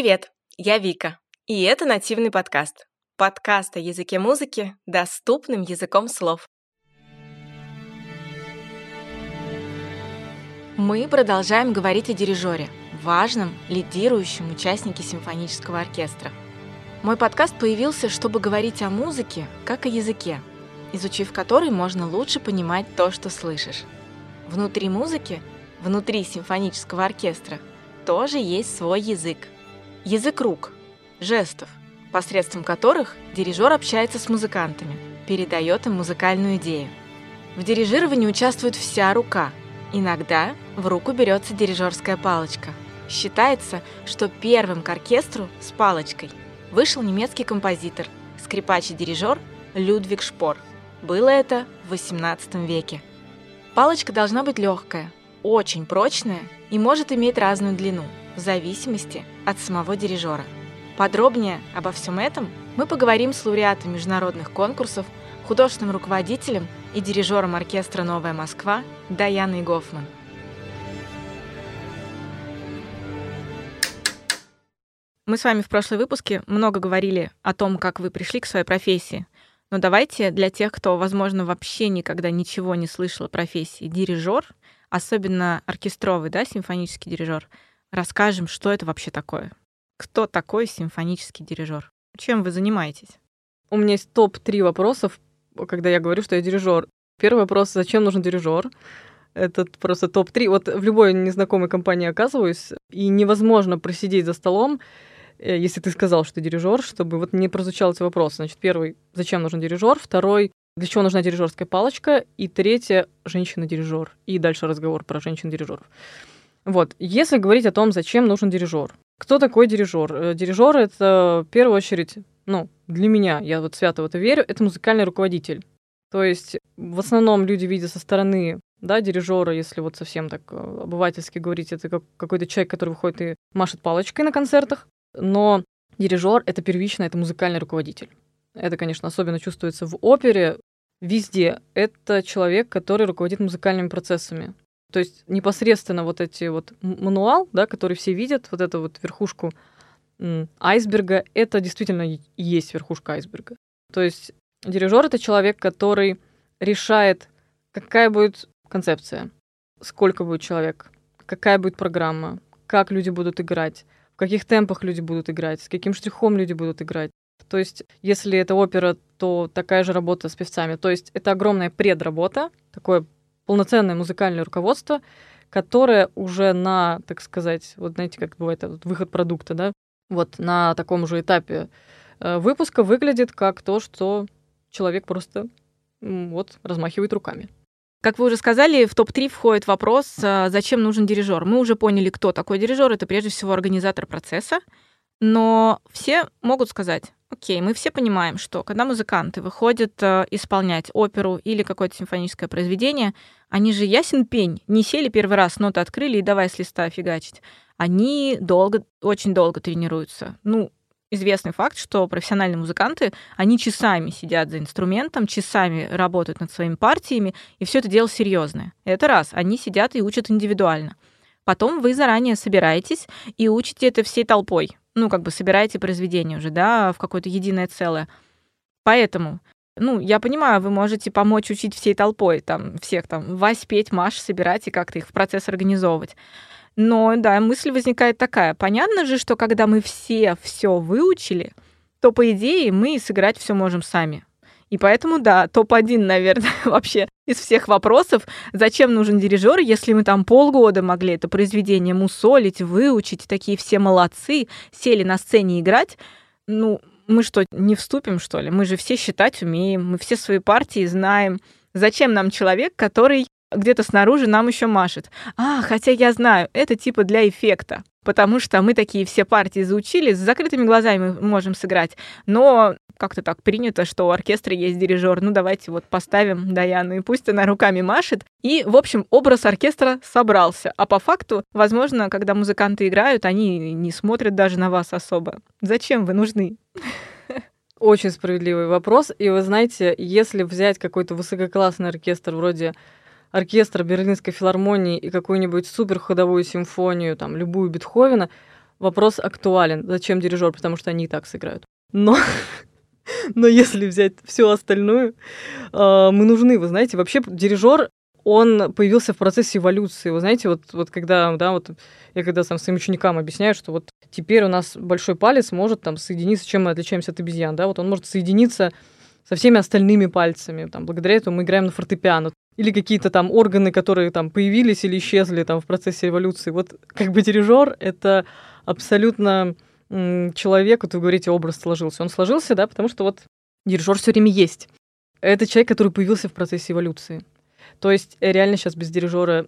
Привет, я Вика, и это нативный подкаст. Подкаст о языке музыки доступным языком слов. Мы продолжаем говорить о дирижере, важном, лидирующем участнике симфонического оркестра. Мой подкаст появился, чтобы говорить о музыке, как о языке, изучив который можно лучше понимать то, что слышишь. Внутри музыки, внутри симфонического оркестра, тоже есть свой язык. Язык рук, жестов, посредством которых дирижер общается с музыкантами, передает им музыкальную идею. В дирижировании участвует вся рука. Иногда в руку берется дирижерская палочка. Считается, что первым к оркестру с палочкой вышел немецкий композитор, скрипач и дирижер Людвиг Шпор. Было это в XVIII веке. Палочка должна быть легкая, очень прочная и может иметь разную длину, в зависимости от самого дирижера. Подробнее обо всем этом мы поговорим с лауреатом международных конкурсов, художественным руководителем и дирижером оркестра «Новая Москва» Даяной Гофман. Мы с вами в прошлом выпуске много говорили о том, как вы пришли к своей профессии. Но давайте для тех, кто, возможно, вообще никогда ничего не слышал о профессии дирижер, особенно оркестровый, да, симфонический дирижер, расскажем, что это вообще такое. Кто такой симфонический дирижер? Чем вы занимаетесь? У меня есть топ-3 вопросов, когда я говорю, что я дирижер. Первый вопрос, зачем нужен дирижер? Это просто топ-3. Вот в любой незнакомой компании оказываюсь, и невозможно просидеть за столом Э, если ты сказал, что ты дирижер, чтобы вот не прозвучал эти вопросы. Значит, первый, зачем нужен дирижер? Второй, для чего нужна дирижерская палочка? И третье, женщина-дирижер. И дальше разговор про женщин-дирижеров. Вот, если говорить о том, зачем нужен дирижер. Кто такой дирижер? Э, дирижер — это, в первую очередь, ну, для меня, я вот свято в это верю, это музыкальный руководитель. То есть в основном люди видят со стороны да, дирижера, если вот совсем так э, обывательски говорить, это как какой-то человек, который выходит и машет палочкой на концертах но дирижер — это первично, это музыкальный руководитель. Это, конечно, особенно чувствуется в опере. Везде это человек, который руководит музыкальными процессами. То есть непосредственно вот эти вот мануал, да, который все видят, вот эту вот верхушку айсберга, это действительно и есть верхушка айсберга. То есть дирижер это человек, который решает, какая будет концепция, сколько будет человек, какая будет программа, как люди будут играть, в каких темпах люди будут играть, с каким штрихом люди будут играть. То есть, если это опера, то такая же работа с певцами. То есть, это огромная предработа, такое полноценное музыкальное руководство, которое уже на, так сказать, вот знаете, как бывает вот выход продукта, да, вот на таком же этапе э, выпуска выглядит как то, что человек просто вот размахивает руками. Как вы уже сказали, в топ-3 входит вопрос, а, зачем нужен дирижер. Мы уже поняли, кто такой дирижер. Это прежде всего организатор процесса. Но все могут сказать, окей, мы все понимаем, что когда музыканты выходят а, исполнять оперу или какое-то симфоническое произведение, они же ясен пень, не сели первый раз, ноты открыли и давай с листа фигачить. Они долго, очень долго тренируются. Ну, известный факт, что профессиональные музыканты, они часами сидят за инструментом, часами работают над своими партиями, и все это дело серьезное. Это раз, они сидят и учат индивидуально. Потом вы заранее собираетесь и учите это всей толпой. Ну, как бы собираете произведение уже, да, в какое-то единое целое. Поэтому ну, я понимаю, вы можете помочь учить всей толпой, там, всех там, Вась, петь, Маш, собирать и как-то их в процесс организовывать. Но да, мысль возникает такая. Понятно же, что когда мы все все выучили, то, по идее, мы сыграть все можем сами. И поэтому, да, топ-1, наверное, вообще из всех вопросов, зачем нужен дирижер, если мы там полгода могли это произведение мусолить, выучить, такие все молодцы, сели на сцене играть, ну, мы что, не вступим, что ли? Мы же все считать умеем, мы все свои партии знаем. Зачем нам человек, который где-то снаружи нам еще машет. А, хотя я знаю, это типа для эффекта, потому что мы такие все партии заучили, с закрытыми глазами можем сыграть, но как-то так принято, что у оркестра есть дирижер. Ну, давайте вот поставим Даяну, и пусть она руками машет. И, в общем, образ оркестра собрался. А по факту, возможно, когда музыканты играют, они не смотрят даже на вас особо. Зачем вы нужны? Очень справедливый вопрос. И вы знаете, если взять какой-то высококлассный оркестр вроде оркестр Берлинской филармонии и какую-нибудь супер ходовую симфонию, там, любую Бетховена, вопрос актуален. Зачем дирижер? Потому что они и так сыграют. Но но если взять всю остальную, а, мы нужны, вы знаете, вообще дирижер он появился в процессе эволюции. Вы знаете, вот, вот когда, да, вот я когда там своим ученикам объясняю, что вот теперь у нас большой палец может там соединиться, чем мы отличаемся от обезьян, да, вот он может соединиться со всеми остальными пальцами, там, благодаря этому мы играем на фортепиано. Или какие-то там органы, которые там появились или исчезли там в процессе эволюции. Вот как бы дирижер — это абсолютно человек, вот вы говорите, образ сложился. Он сложился, да, потому что вот дирижер все время есть. Это человек, который появился в процессе эволюции. То есть э, реально сейчас без дирижера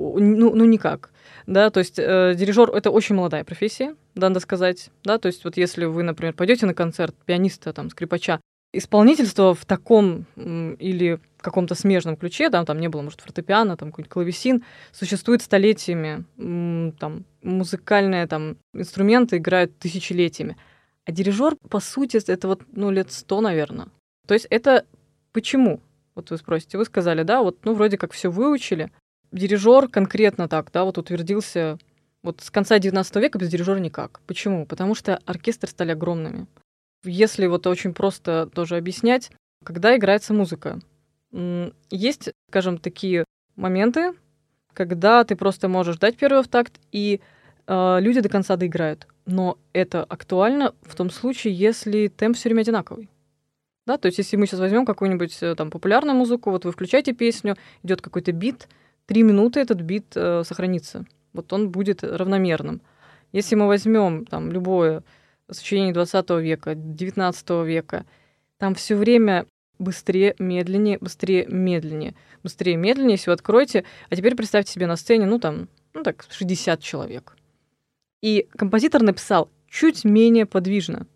ну, ну никак, да, то есть э, дирижер это очень молодая профессия, надо сказать, да, то есть вот если вы, например, пойдете на концерт пианиста, там, скрипача, исполнительство в таком или каком-то смежном ключе, да, там не было, может, фортепиано, там какой-нибудь клавесин, существует столетиями, там музыкальные там инструменты играют тысячелетиями. А дирижер, по сути, это вот, ну, лет сто, наверное. То есть это почему? Вот вы спросите, вы сказали, да, вот, ну, вроде как все выучили. Дирижер конкретно так, да, вот утвердился вот с конца 19 века без дирижера никак. Почему? Потому что оркестры стали огромными. Если вот очень просто тоже объяснять, когда играется музыка, есть, скажем, такие моменты, когда ты просто можешь дать первый такт, и э, люди до конца доиграют. Но это актуально в том случае, если темп все время одинаковый. Да, то есть если мы сейчас возьмем какую-нибудь э, там популярную музыку, вот вы включаете песню, идет какой-то бит, три минуты этот бит э, сохранится. Вот он будет равномерным. Если мы возьмем там любое сочинение 20 века, 19 века, там все время быстрее, медленнее, быстрее, медленнее, быстрее, медленнее, все откройте. А теперь представьте себе на сцене, ну там, ну так, 60 человек. И композитор написал чуть менее подвижно.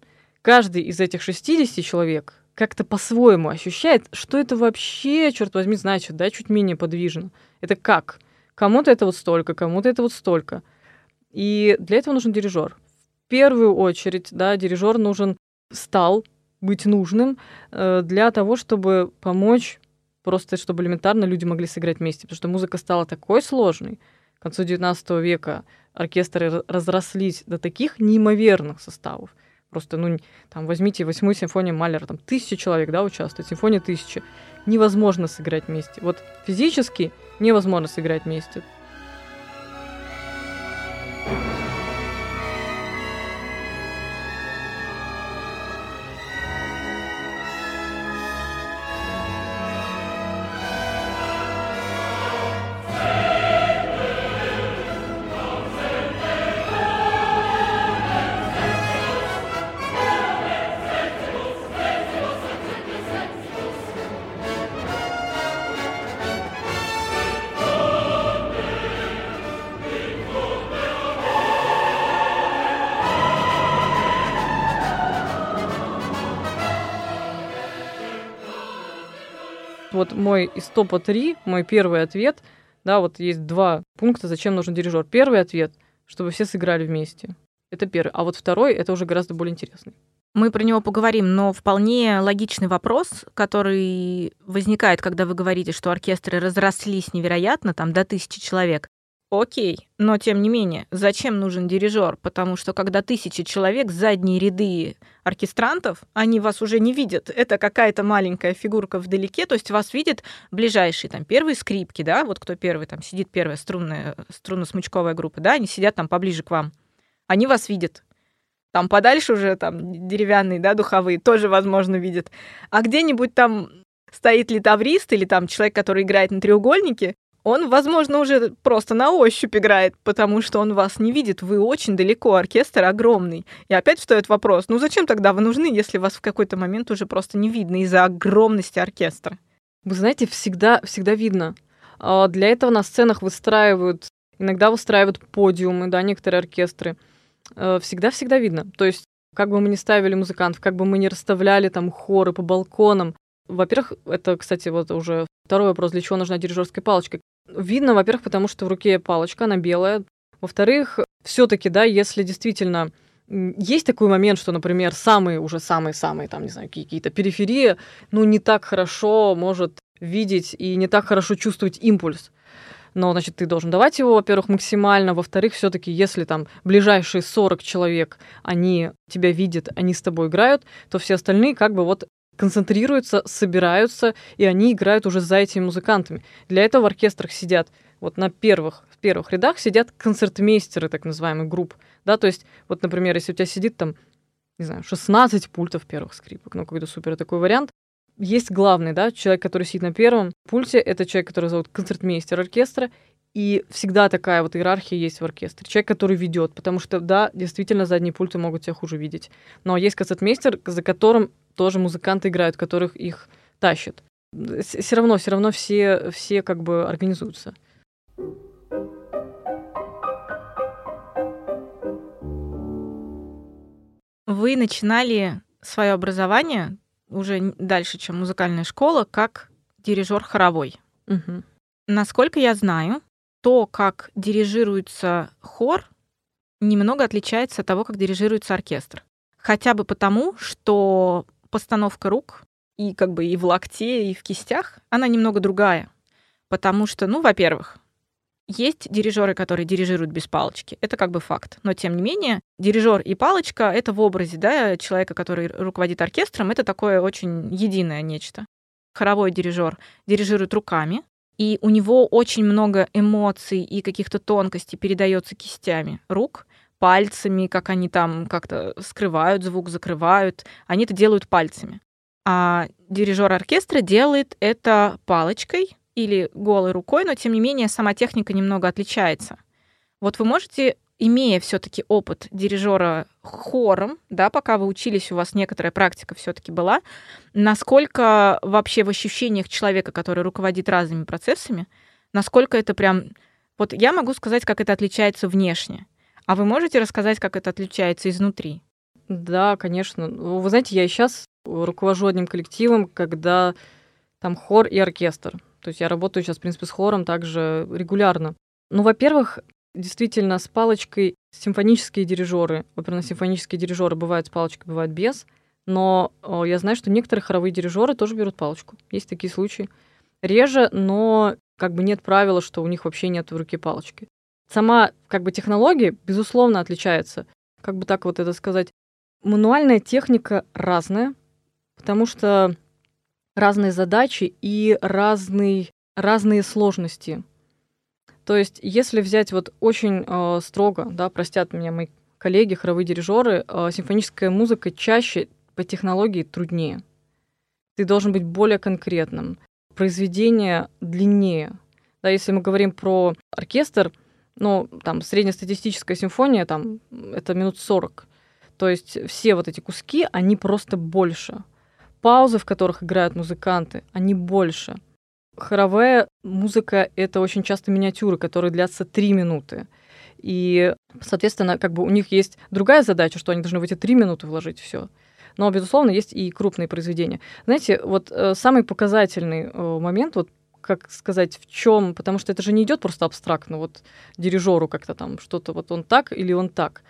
Каждый из этих 60 человек как-то по-своему ощущает, что это вообще, черт возьми, значит, да, чуть менее подвижно. Это как? Кому-то это вот столько, кому-то это вот столько. И для этого нужен дирижер. Первую очередь, да, дирижер нужен стал быть нужным э, для того, чтобы помочь просто, чтобы элементарно люди могли сыграть вместе. Потому что музыка стала такой сложной. К концу XIX века оркестры разрослись до таких неимоверных составов. Просто, ну, там, возьмите восьмую симфонию Малера, там тысячи человек, да, участвуют, симфония тысячи. Невозможно сыграть вместе. Вот физически невозможно сыграть вместе. Мой из топа 3, мой первый ответ, да, вот есть два пункта, зачем нужен дирижер. Первый ответ, чтобы все сыграли вместе. Это первый. А вот второй, это уже гораздо более интересный. Мы про него поговорим, но вполне логичный вопрос, который возникает, когда вы говорите, что оркестры разрослись невероятно, там, до тысячи человек. Окей, но тем не менее, зачем нужен дирижер? Потому что когда тысячи человек, задние ряды оркестрантов, они вас уже не видят. Это какая-то маленькая фигурка вдалеке, то есть вас видят ближайшие, там, первые скрипки, да, вот кто первый, там, сидит первая струнная, струнно-смычковая группа, да, они сидят там поближе к вам. Они вас видят. Там подальше уже там деревянные, да, духовые, тоже, возможно, видят. А где-нибудь там стоит литаврист или там человек, который играет на треугольнике, он, возможно, уже просто на ощупь играет, потому что он вас не видит, вы очень далеко, оркестр огромный. И опять встает вопрос, ну зачем тогда вы нужны, если вас в какой-то момент уже просто не видно из-за огромности оркестра? Вы знаете, всегда, всегда видно. А, для этого на сценах выстраивают, иногда выстраивают подиумы, да, некоторые оркестры. Всегда-всегда видно. То есть как бы мы ни ставили музыкантов, как бы мы ни расставляли там хоры по балконам, во-первых, это, кстати, вот уже второй вопрос, для чего нужна дирижерская палочка. Видно, во-первых, потому что в руке палочка, она белая. Во-вторых, все-таки, да, если действительно есть такой момент, что, например, самые уже самые-самые, там, не знаю, какие-то периферии, ну, не так хорошо может видеть и не так хорошо чувствовать импульс. Но, значит, ты должен давать его, во-первых, максимально. Во-вторых, все таки если там ближайшие 40 человек, они тебя видят, они с тобой играют, то все остальные как бы вот концентрируются, собираются, и они играют уже за этими музыкантами. Для этого в оркестрах сидят вот на первых, в первых рядах сидят концертмейстеры, так называемых групп. Да, то есть, вот, например, если у тебя сидит там, не знаю, 16 пультов первых скрипок, ну, какой-то супер такой вариант, есть главный, да, человек, который сидит на первом пульте, это человек, который зовут концертмейстер оркестра, и всегда такая вот иерархия есть в оркестре. Человек, который ведет, потому что, да, действительно, задние пульты могут тебя хуже видеть. Но есть концертмейстер, за которым тоже музыканты играют, которых их тащат. Все равно, все равно все, все как бы организуются. Вы начинали свое образование уже дальше, чем музыкальная школа, как дирижер хоровой. Угу. Насколько я знаю, то, как дирижируется хор, немного отличается от того, как дирижируется оркестр. Хотя бы потому, что постановка рук и как бы и в локте, и в кистях, она немного другая. Потому что, ну, во-первых, есть дирижеры, которые дирижируют без палочки. Это как бы факт. Но тем не менее, дирижер и палочка это в образе да, человека, который руководит оркестром, это такое очень единое нечто. Хоровой дирижер дирижирует руками, и у него очень много эмоций и каких-то тонкостей передается кистями рук, пальцами, как они там как-то скрывают звук, закрывают. Они это делают пальцами. А дирижер оркестра делает это палочкой, или голой рукой, но тем не менее сама техника немного отличается. Вот вы можете, имея все-таки опыт дирижера хором, да, пока вы учились, у вас некоторая практика все-таки была, насколько вообще в ощущениях человека, который руководит разными процессами, насколько это прям... Вот я могу сказать, как это отличается внешне. А вы можете рассказать, как это отличается изнутри? Да, конечно. Вы знаете, я сейчас руковожу одним коллективом, когда там хор и оркестр. То есть я работаю сейчас, в принципе, с хором также регулярно. Ну, во-первых, действительно, с палочкой симфонические дирижеры, оперно-симфонические дирижеры бывают с палочкой, бывают без. Но я знаю, что некоторые хоровые дирижеры тоже берут палочку. Есть такие случаи. Реже, но как бы нет правила, что у них вообще нет в руке палочки. Сама как бы технология, безусловно, отличается. Как бы так вот это сказать. Мануальная техника разная, потому что разные задачи и разный, разные сложности. То есть, если взять вот очень э, строго, да, простят меня мои коллеги, хоровые дирижеры, э, симфоническая музыка чаще по технологии труднее. Ты должен быть более конкретным. Произведение длиннее. Да, если мы говорим про оркестр, ну, там, среднестатистическая симфония, там, это минут 40. То есть все вот эти куски, они просто больше паузы, в которых играют музыканты, они больше. Хоровая музыка — это очень часто миниатюры, которые длятся три минуты. И, соответственно, как бы у них есть другая задача, что они должны в эти три минуты вложить все. Но, безусловно, есть и крупные произведения. Знаете, вот э, самый показательный э, момент, вот как сказать, в чем, потому что это же не идет просто абстрактно, вот дирижеру как-то там что-то, вот он так или он так.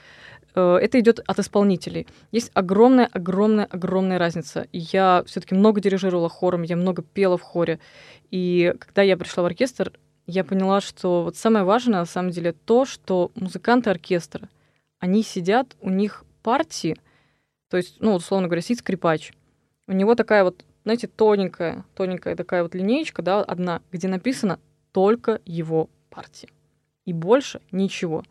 Э, это идет от исполнителей. Есть огромная, огромная, огромная разница. Я все-таки много дирижировала хором, я много пела в хоре. И когда я пришла в оркестр, я поняла, что вот самое важное на самом деле то, что музыканты оркестра, они сидят, у них партии, то есть, ну, условно говоря, сидит скрипач. У него такая вот, знаете, тоненькая, тоненькая такая вот линеечка, да, одна, где написано только его партия. И больше ничего.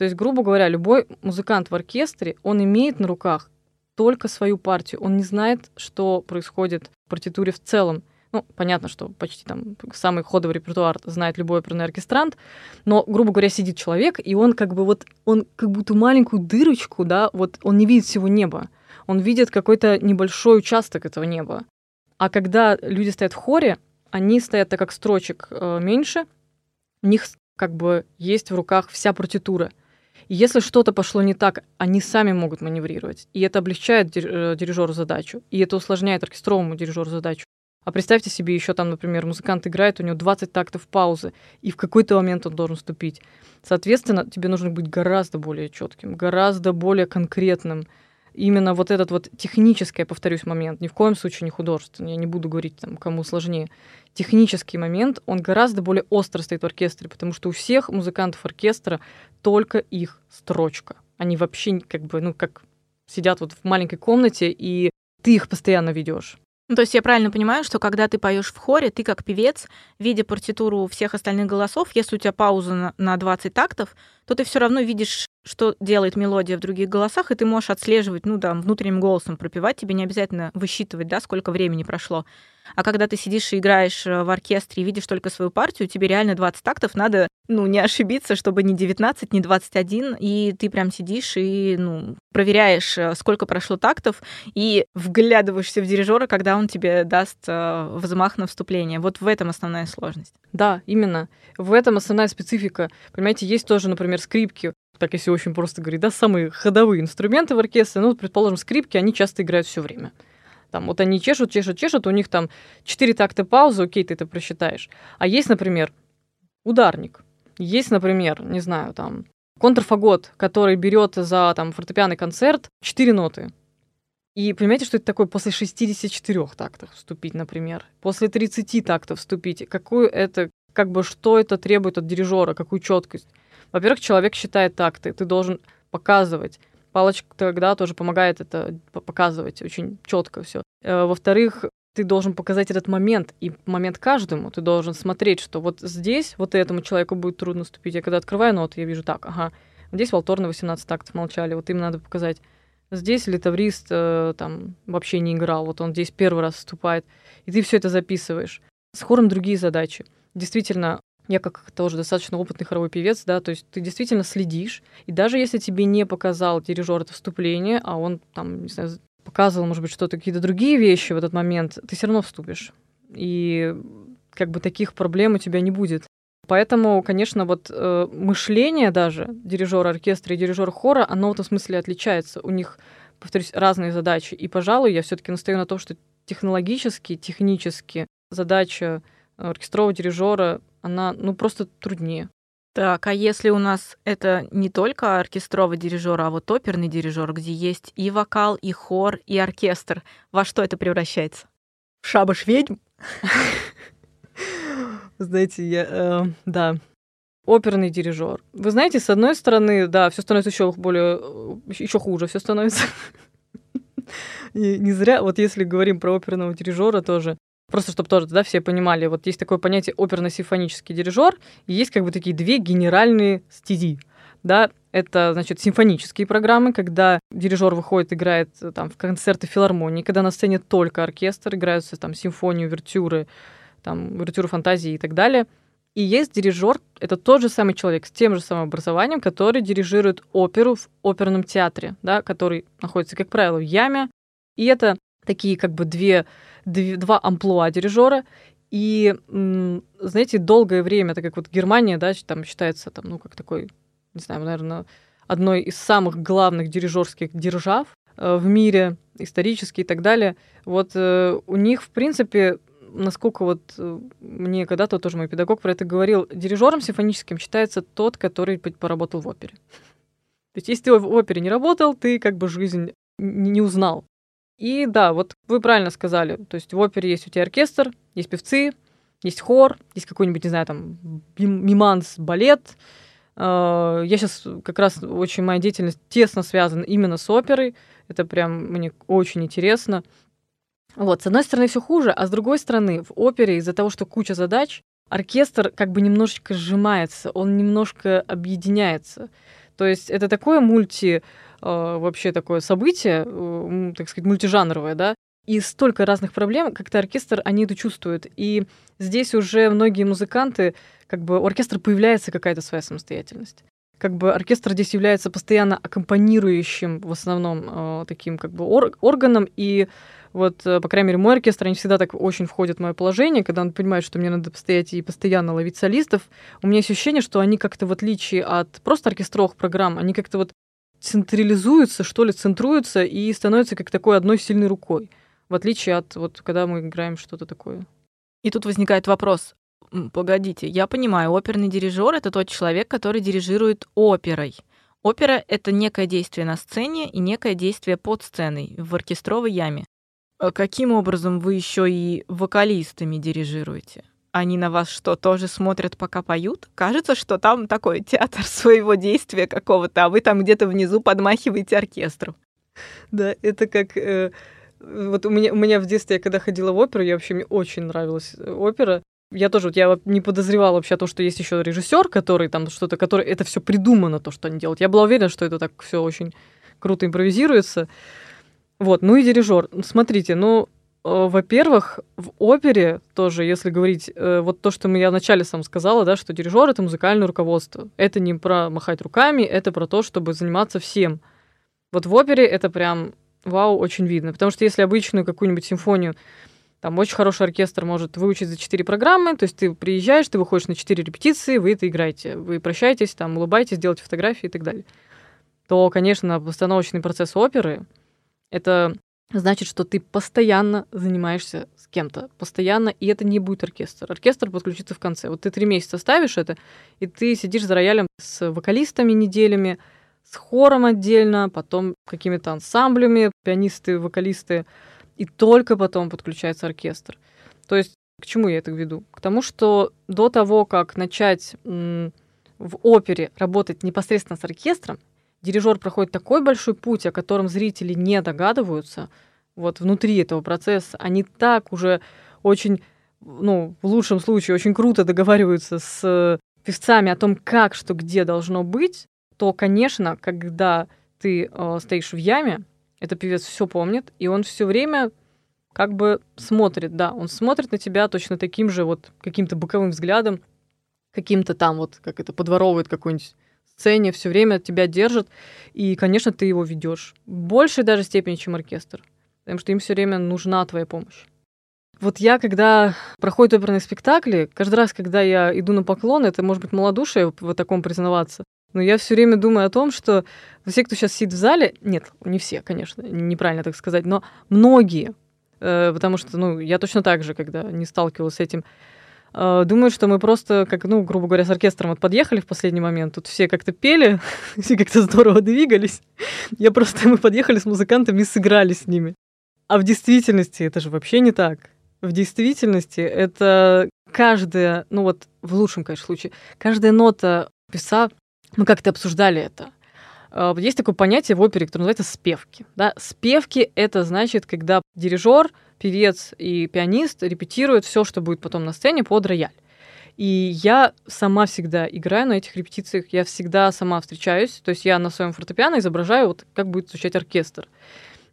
То есть, грубо говоря, любой музыкант в оркестре, он имеет на руках только свою партию. Он не знает, что происходит в партитуре в целом. Ну, понятно, что почти там самый ходовый репертуар знает любой оперный оркестрант, но, грубо говоря, сидит человек, и он как бы вот, он как будто маленькую дырочку, да, вот он не видит всего неба. Он видит какой-то небольшой участок этого неба. А когда люди стоят в хоре, они стоят так как строчек э, меньше, у них как бы есть в руках вся партитура. Если что-то пошло не так, они сами могут маневрировать. И это облегчает э, дирижеру задачу. И это усложняет оркестровому дирижеру задачу. А представьте себе, еще там, например, музыкант играет, у него 20 тактов паузы, и в какой-то момент он должен вступить. Соответственно, тебе нужно быть гораздо более четким, гораздо более конкретным. Именно вот этот вот технический, я повторюсь, момент, ни в коем случае не художественный, я не буду говорить там, кому сложнее, технический момент, он гораздо более остро стоит в оркестре, потому что у всех музыкантов оркестра только их строчка. Они вообще как бы, ну, как сидят вот в маленькой комнате, и ты их постоянно ведешь. Ну, то есть я правильно понимаю, что когда ты поешь в хоре, ты как певец, видя партитуру всех остальных голосов, если у тебя пауза на, на 20 тактов, то ты все равно видишь, что делает мелодия в других голосах, и ты можешь отслеживать, ну да, внутренним голосом пропевать, тебе не обязательно высчитывать, да, сколько времени прошло. А когда ты сидишь и играешь э, в оркестре и видишь только свою партию, тебе реально 20 тактов надо, ну, не ошибиться, чтобы не 19, не 21, и ты прям сидишь и, ну, проверяешь, э, сколько прошло тактов, и вглядываешься в дирижера, когда он тебе даст э, взмах на вступление. Вот в этом основная сложность. Да, именно. В этом основная специфика. Понимаете, есть тоже, например, скрипки так если очень просто говорить, да, самые ходовые инструменты в оркестре, ну, предположим, скрипки, они часто играют все время. Там вот они чешут, чешут, чешут, у них там 4 такта паузы, окей, ты это просчитаешь. А есть, например, ударник. Есть, например, не знаю, там, контрфагот, который берет за там фортепианный концерт 4 ноты. И понимаете, что это такое после 64 тактов вступить, например, после 30 тактов вступить? Какую это, как бы, что это требует от дирижера, какую четкость? Во-первых, человек считает такты, ты должен показывать Палочка тогда тоже помогает это показывать очень четко все. Э, во-вторых, ты должен показать этот момент, и момент каждому. Ты должен смотреть, что вот здесь вот этому человеку будет трудно ступить. Я когда открываю ноты, я вижу так, ага, здесь Волторны 18 тактов молчали, вот им надо показать. Здесь литаврист э, там вообще не играл, вот он здесь первый раз вступает, и ты все это записываешь. С хором другие задачи. Действительно, я как тоже достаточно опытный хоровой певец, да, то есть ты действительно следишь, и даже если тебе не показал дирижер это вступление, а он там, не знаю, показывал, может быть, что-то, какие-то другие вещи в этот момент, ты все равно вступишь. И как бы таких проблем у тебя не будет. Поэтому, конечно, вот э, мышление даже дирижера оркестра и дирижера хора, оно в этом смысле отличается. У них, повторюсь, разные задачи. И, пожалуй, я все-таки настаю на том, что технологически, технически задача оркестрового дирижера она ну просто труднее. Так, а если у нас это не только оркестровый дирижер, а вот оперный дирижер, где есть и вокал, и хор, и оркестр, во что это превращается? В шабаш ведьм? Знаете, я, э, да, оперный дирижер. Вы знаете, с одной стороны, да, все становится еще более, э, еще хуже, все становится. И не зря, вот если говорим про оперного дирижера тоже, Просто чтобы тоже да, все понимали, вот есть такое понятие оперно-симфонический дирижер, и есть как бы такие две генеральные стези. Да, это, значит, симфонические программы, когда дирижер выходит, играет э, там в концерты филармонии, когда на сцене только оркестр, играются там симфонии, увертюры, там, увертюры фантазии и так далее. И есть дирижер, это тот же самый человек с тем же самым образованием, который дирижирует оперу в оперном театре, да, который находится, как правило, в яме. И это такие как бы две два амплуа дирижера. И, знаете, долгое время, так как вот Германия, да, там считается, там, ну, как такой, не знаю, наверное, одной из самых главных дирижерских держав э, в мире, исторически и так далее. Вот э, у них, в принципе, насколько вот э, мне когда-то тоже мой педагог про это говорил, дирижером симфоническим считается тот, который поработал в опере. То есть, если ты в опере не работал, ты как бы жизнь не узнал. И да, вот вы правильно сказали. То есть в опере есть у тебя оркестр, есть певцы, есть хор, есть какой-нибудь, не знаю, там, миманс, балет. А, я сейчас как раз очень моя деятельность тесно связана именно с оперой. Это прям мне очень интересно. Вот, с одной стороны, все хуже, а с другой стороны, в опере из-за того, что куча задач, оркестр как бы немножечко сжимается, он немножко объединяется. То есть это такое мульти вообще такое событие, э, так сказать, мультижанровое, да, и столько разных проблем, как-то оркестр, они это чувствуют. И здесь уже многие музыканты, как бы у оркестра появляется какая-то своя самостоятельность. Как бы оркестр здесь является постоянно аккомпанирующим, в основном, э, таким как бы ор- органом, и вот, по крайней мере, мой оркестр, они всегда так очень входят в мое положение, когда он понимает, что мне надо постоять и постоянно ловить солистов. У меня есть ощущение, что они как-то, в отличие от просто оркестровых программ, они как-то вот централизуются, что ли, центруются и становятся как такой одной сильной рукой, в отличие от вот когда мы играем что-то такое. И тут возникает вопрос. Погодите, я понимаю, оперный дирижер это тот человек, который дирижирует оперой. Опера — это некое действие на сцене и некое действие под сценой, в оркестровой яме. А каким образом вы еще и вокалистами дирижируете? Они на вас что, тоже смотрят, пока поют? Кажется, что там такой театр своего действия какого-то, а вы там где-то внизу подмахиваете оркестру. Да, это как... Э, вот у меня, у меня в детстве, я когда ходила в оперу, я вообще, мне очень нравилась э, опера. Я тоже, вот я не подозревала вообще то, что есть еще режиссер, который там что-то, который это все придумано, то, что они делают. Я была уверена, что это так все очень круто импровизируется. Вот, ну и дирижер. Смотрите, ну, во-первых, в опере тоже, если говорить, э, вот то, что я вначале сам сказала, да, что дирижер это музыкальное руководство. Это не про махать руками, это про то, чтобы заниматься всем. Вот в опере это прям вау, очень видно. Потому что если обычную какую-нибудь симфонию там очень хороший оркестр может выучить за четыре программы, то есть ты приезжаешь, ты выходишь на четыре репетиции, вы это играете, вы прощаетесь, там, улыбаетесь, делаете фотографии и так далее. То, конечно, постановочный процесс оперы — это значит, что ты постоянно занимаешься с кем-то, постоянно, и это не будет оркестр. Оркестр подключится в конце. Вот ты три месяца ставишь это, и ты сидишь за роялем с вокалистами неделями, с хором отдельно, потом какими-то ансамблями, пианисты, вокалисты — и только потом подключается оркестр. То есть к чему я это веду? К тому, что до того, как начать в опере работать непосредственно с оркестром, дирижер проходит такой большой путь, о котором зрители не догадываются, вот внутри этого процесса, они так уже очень, ну, в лучшем случае, очень круто договариваются с певцами о том, как, что, где должно быть, то, конечно, когда ты э, стоишь в яме, этот певец все помнит, и он все время как бы смотрит, да, он смотрит на тебя точно таким же вот каким-то боковым взглядом, каким-то там вот, как это, подворовывает какой-нибудь сцене, все время тебя держит, и, конечно, ты его ведешь. В большей даже степени, чем оркестр, потому что им все время нужна твоя помощь. Вот я, когда проходят оперные спектакли, каждый раз, когда я иду на поклон, это может быть малодушие в таком признаваться, но я все время думаю о том, что все, кто сейчас сидит в зале, нет, не все, конечно, неправильно так сказать, но многие, э, потому что, ну, я точно так же, когда не сталкивалась с этим, э, думаю, что мы просто, как, ну, грубо говоря, с оркестром вот подъехали в последний момент, тут все как-то пели, все как-то здорово двигались. Я просто, мы подъехали с музыкантами и сыграли с ними. А в действительности это же вообще не так. В действительности это каждая, ну вот в лучшем, конечно, случае, каждая нота певца мы как-то обсуждали это. А, есть такое понятие в опере, которое называется спевки. Да? Спевки — это значит, когда дирижер, певец и пианист репетируют все, что будет потом на сцене под рояль. И я сама всегда играю на этих репетициях, я всегда сама встречаюсь, то есть я на своем фортепиано изображаю, вот как будет звучать оркестр.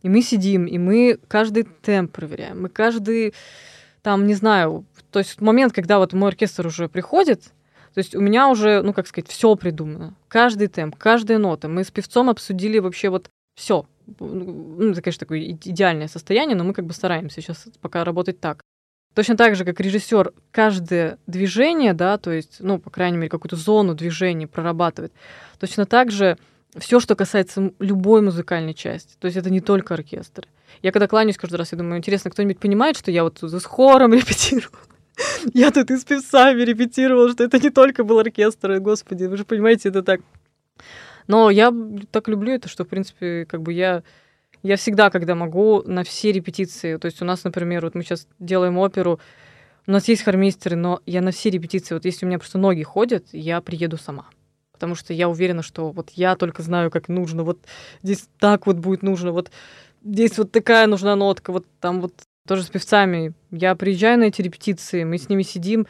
И мы сидим, и мы каждый темп проверяем, мы каждый, там, не знаю, то есть момент, когда вот мой оркестр уже приходит, то есть у меня уже, ну, как сказать, все придумано. Каждый темп, каждая нота. Мы с певцом обсудили вообще вот все. Ну, это, конечно, такое идеальное состояние, но мы как бы стараемся сейчас пока работать так. Точно так же, как режиссер, каждое движение, да, то есть, ну, по крайней мере, какую-то зону движения прорабатывает. Точно так же все, что касается любой музыкальной части. То есть это не только оркестр. Я когда кланяюсь каждый раз, я думаю, интересно, кто-нибудь понимает, что я вот с хором репетирую? Я тут и с певцами репетировала, что это не только был оркестр, господи, вы же понимаете, это так. Но я так люблю это, что, в принципе, как бы я, я всегда, когда могу, на все репетиции, то есть у нас, например, вот мы сейчас делаем оперу, у нас есть хормейстеры, но я на все репетиции, вот если у меня просто ноги ходят, я приеду сама. Потому что я уверена, что вот я только знаю, как нужно, вот здесь так вот будет нужно, вот здесь вот такая нужна нотка, вот там вот тоже с певцами. Я приезжаю на эти репетиции, мы с ними сидим,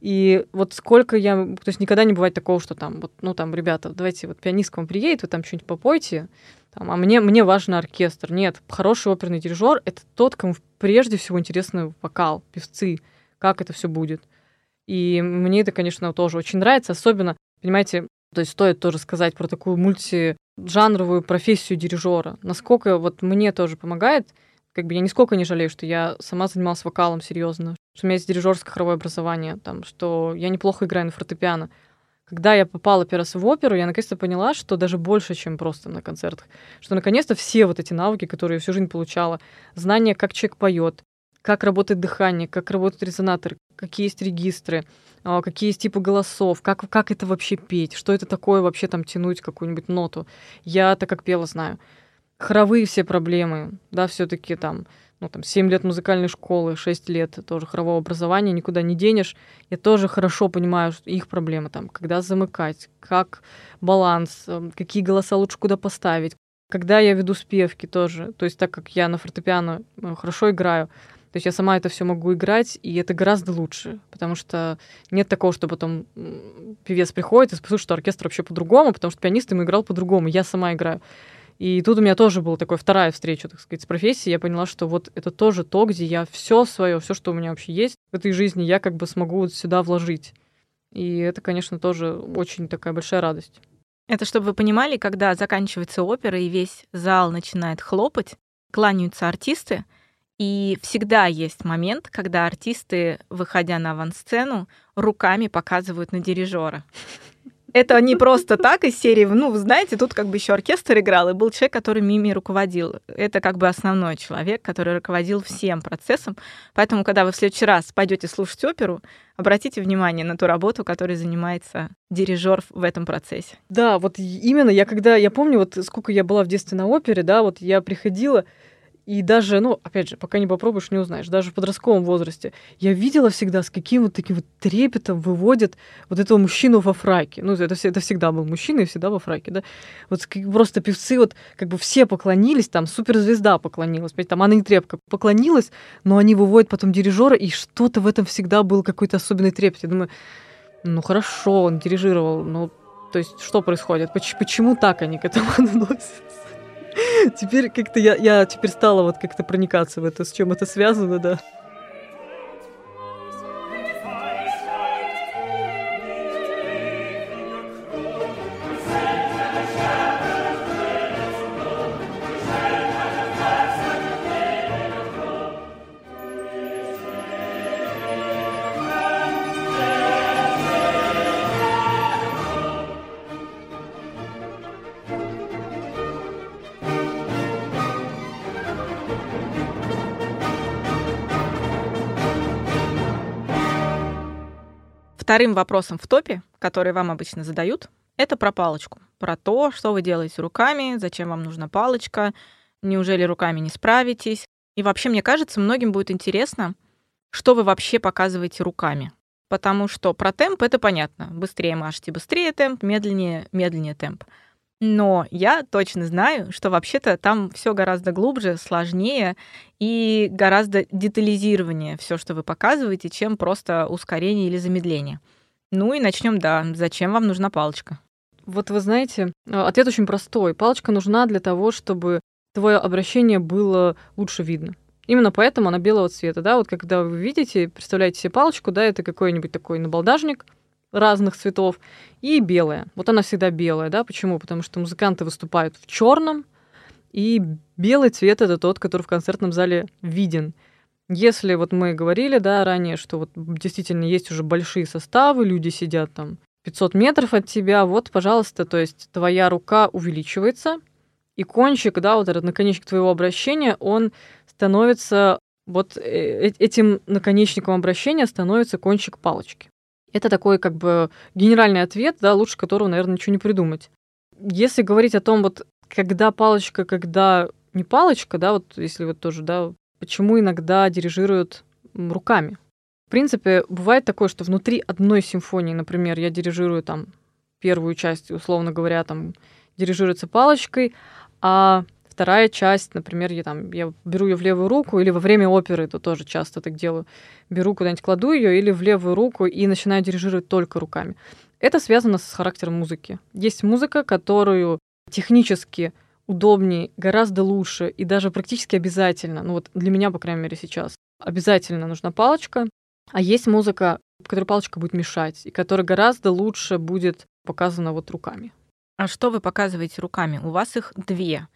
и вот сколько я... То есть никогда не бывает такого, что там, вот, ну там, ребята, давайте вот пианист к вам приедет, вы там что-нибудь попойте, там, а мне, мне важен оркестр. Нет, хороший оперный дирижер — это тот, кому прежде всего интересный вокал, певцы, как это все будет. И мне это, конечно, тоже очень нравится, особенно, понимаете, то есть стоит тоже сказать про такую мультижанровую профессию дирижера. Насколько вот мне тоже помогает — как бы я нисколько не жалею, что я сама занималась вокалом серьезно, что у меня есть дирижерское хоровое образование, там, что я неплохо играю на фортепиано. Когда я попала первый раз в оперу, я наконец-то поняла, что даже больше, чем просто на концертах, что наконец-то все вот эти навыки, которые я всю жизнь получала, знание, как человек поет, как работает дыхание, как работает резонатор, какие есть регистры, а, какие есть типы голосов, как, как это вообще петь, что это такое вообще там тянуть какую-нибудь ноту. Я так как пела знаю. Хоровые все проблемы, да, все таки там ну, там, 7 лет музыкальной школы, 6 лет тоже хорового образования, никуда не денешь. Я тоже хорошо понимаю что их проблемы, там, когда замыкать, как баланс, эм, какие голоса лучше куда поставить. Когда я веду спевки тоже, то есть так как я на фортепиано э, хорошо играю, то есть я сама это все могу играть, и это гораздо лучше, потому что нет такого, что потом певец приходит и слышит, что оркестр вообще по-другому, потому что пианист ему играл по-другому, я сама играю. И тут у меня тоже была такая вторая встреча, так сказать, с профессией. Я поняла, что вот это тоже то, где я все свое, все, что у меня вообще есть в этой жизни, я как бы смогу вот сюда вложить. И это, конечно, тоже очень такая большая радость. Это чтобы вы понимали, когда заканчивается опера и весь зал начинает хлопать, кланяются артисты, и всегда есть момент, когда артисты, выходя на авансцену, руками показывают на дирижера это не просто так из серии, ну, вы знаете, тут как бы еще оркестр играл, и был человек, который мими руководил. Это как бы основной человек, который руководил всем процессом. Поэтому, когда вы в следующий раз пойдете слушать оперу, обратите внимание на ту работу, которой занимается дирижер в этом процессе. Да, вот именно я когда, я помню, вот сколько я была в детстве на опере, да, вот я приходила, и даже, ну, опять же, пока не попробуешь, не узнаешь. Даже в подростковом возрасте я видела всегда, с каким вот таким вот трепетом выводят вот этого мужчину во фраке. Ну, это, это всегда был мужчина и всегда во фраке, да. Вот просто певцы вот как бы все поклонились, там суперзвезда поклонилась, там Анна Нетребко поклонилась, но они выводят потом дирижера, и что-то в этом всегда был какой-то особенный трепет. Я думаю, ну хорошо, он дирижировал, ну то есть что происходит? Почему так они к этому относятся? Теперь как-то я, я теперь стала вот как-то проникаться в это, с чем это связано, да. Вторым вопросом в топе, который вам обычно задают, это про палочку. Про то, что вы делаете руками, зачем вам нужна палочка, неужели руками не справитесь. И вообще, мне кажется, многим будет интересно, что вы вообще показываете руками. Потому что про темп это понятно. Быстрее машите, быстрее темп, медленнее, медленнее темп. Но я точно знаю, что вообще-то там все гораздо глубже, сложнее и гораздо детализированнее все, что вы показываете, чем просто ускорение или замедление. Ну и начнем, да. Зачем вам нужна палочка? Вот вы знаете, а, ответ очень простой. Палочка нужна для того, чтобы твое обращение было лучше видно. Именно поэтому она белого цвета, да, вот когда вы видите, представляете себе палочку, да, это какой-нибудь такой набалдажник, разных цветов, и белая. Вот она всегда белая, да? Почему? Потому что музыканты выступают в черном, и белый цвет это тот, который в концертном зале виден. Если вот мы говорили, да, ранее, что вот действительно есть уже большие составы, люди сидят там 500 метров от тебя, вот, пожалуйста, то есть твоя рука увеличивается, и кончик, да, вот этот наконечник твоего обращения, он становится вот э, этим наконечником обращения становится кончик палочки. Это такой как бы генеральный ответ, да, лучше которого, наверное, ничего не придумать. Если говорить о том, вот когда палочка, когда не палочка, да, вот если вот тоже, да, почему иногда дирижируют руками. В принципе, бывает такое, что внутри одной симфонии, например, я дирижирую там первую часть, условно говоря, там дирижируется палочкой, а Вторая часть, например, я там я беру ее в левую руку, или во время оперы, это тоже часто так делаю, беру куда-нибудь, кладу ее или в левую руку и начинаю дирижировать только руками. Это связано с характером музыки. Есть музыка, которую технически удобнее, гораздо лучше и даже практически обязательно, ну вот для меня, по крайней мере, сейчас, обязательно нужна палочка, а есть музыка, которой палочка будет мешать, и которая гораздо лучше будет показана вот руками. А что вы показываете руками? У вас их две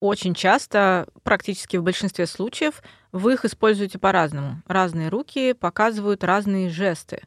очень часто, практически в большинстве случаев, вы их используете по-разному. Разные руки показывают разные жесты.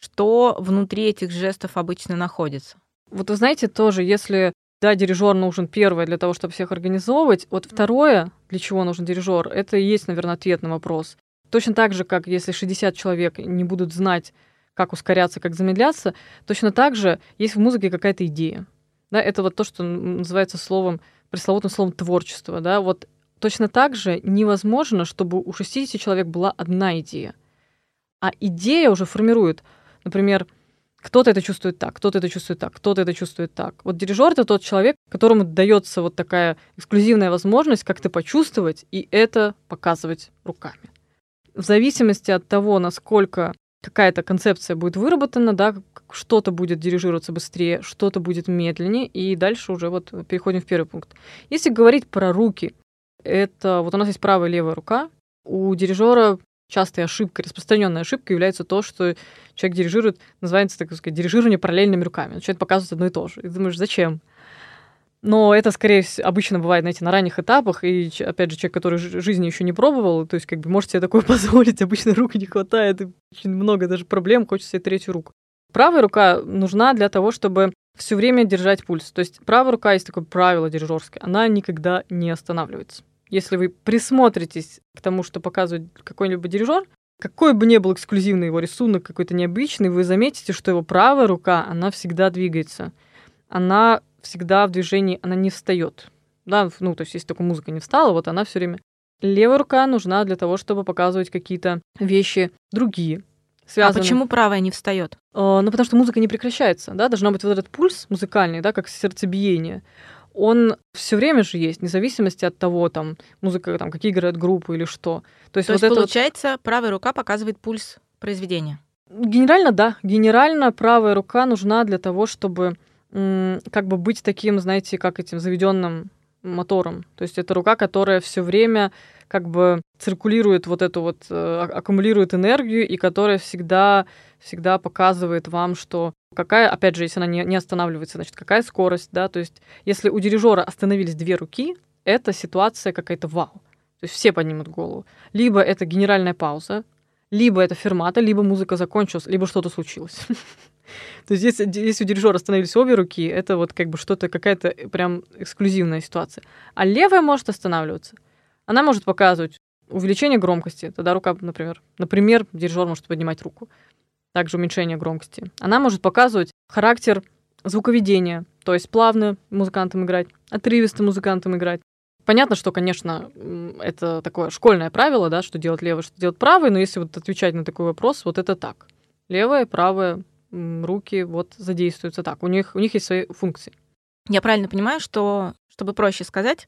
Что внутри этих жестов обычно находится? Вот вы знаете, тоже, если да, дирижер нужен первое для того, чтобы всех организовывать, вот второе, для чего нужен дирижер, это и есть, наверное, ответ на вопрос. Точно так же, как если 60 человек не будут знать, как ускоряться, как замедляться, точно так же есть в музыке какая-то идея. Да, это вот то, что называется словом, пресловутым словом творчество. Да? Вот точно так же невозможно, чтобы у 60 человек была одна идея. А идея уже формирует, например, кто-то это чувствует так, кто-то это чувствует так, кто-то это чувствует так. Вот дирижер это тот человек, которому дается вот такая эксклюзивная возможность как-то почувствовать и это показывать руками. В зависимости от того, насколько какая-то концепция будет выработана, да, что-то будет дирижироваться быстрее, что-то будет медленнее, и дальше уже вот переходим в первый пункт. Если говорить про руки, это вот у нас есть правая и левая рука. У дирижера частой ошибкой, распространенной ошибкой является то, что человек дирижирует, называется, так сказать, дирижирование параллельными руками. Начинает показывать одно и то же. И ты думаешь, зачем? Но это, скорее обычно бывает, знаете, на ранних этапах, и, опять же, человек, который жизни еще не пробовал, то есть, как бы, может себе такое позволить, обычно рук не хватает, и очень много даже проблем, хочется себе третью руку. Правая рука нужна для того, чтобы все время держать пульс. То есть правая рука есть такое правило дирижерское, она никогда не останавливается. Если вы присмотритесь к тому, что показывает какой-нибудь дирижер, какой бы ни был эксклюзивный его рисунок, какой-то необычный, вы заметите, что его правая рука, она всегда двигается. Она всегда в движении, она не встает. Да, ну, то есть, если только музыка не встала, вот она все время. Левая рука нужна для того, чтобы показывать какие-то вещи другие. Связаны. А почему правая не встает? Uh, ну, потому что музыка не прекращается, да, должна быть вот этот пульс музыкальный, да, как сердцебиение он все время же есть, вне зависимости от того, там, музыка, там, какие играют группы или что. То есть, То вот есть получается, вот... правая рука показывает пульс произведения? Генерально, да. Генерально правая рука нужна для того, чтобы как бы быть таким, знаете, как этим заведенным мотором. То есть это рука, которая все время как бы циркулирует вот эту вот, э, аккумулирует энергию, и которая всегда, всегда показывает вам, что какая, опять же, если она не, не останавливается, значит, какая скорость, да, то есть если у дирижера остановились две руки, это ситуация какая-то вау. То есть все поднимут голову. Либо это генеральная пауза, либо это фермата, либо музыка закончилась, либо что-то случилось. То есть если, если у дирижера остановились обе руки, это вот как бы что-то, какая-то прям эксклюзивная ситуация. А левая может останавливаться. Она может показывать увеличение громкости. Тогда рука, например, например, дирижер может поднимать руку. Также уменьшение громкости. Она может показывать характер звуковедения, то есть плавно музыкантам играть, отрывисто музыкантам играть. Понятно, что, конечно, это такое школьное правило, да, что делать левое, что делать правое, но если вот отвечать на такой вопрос, вот это так. Левое, правое, руки вот задействуются так. У них, у них есть свои функции. Я правильно понимаю, что, чтобы проще сказать,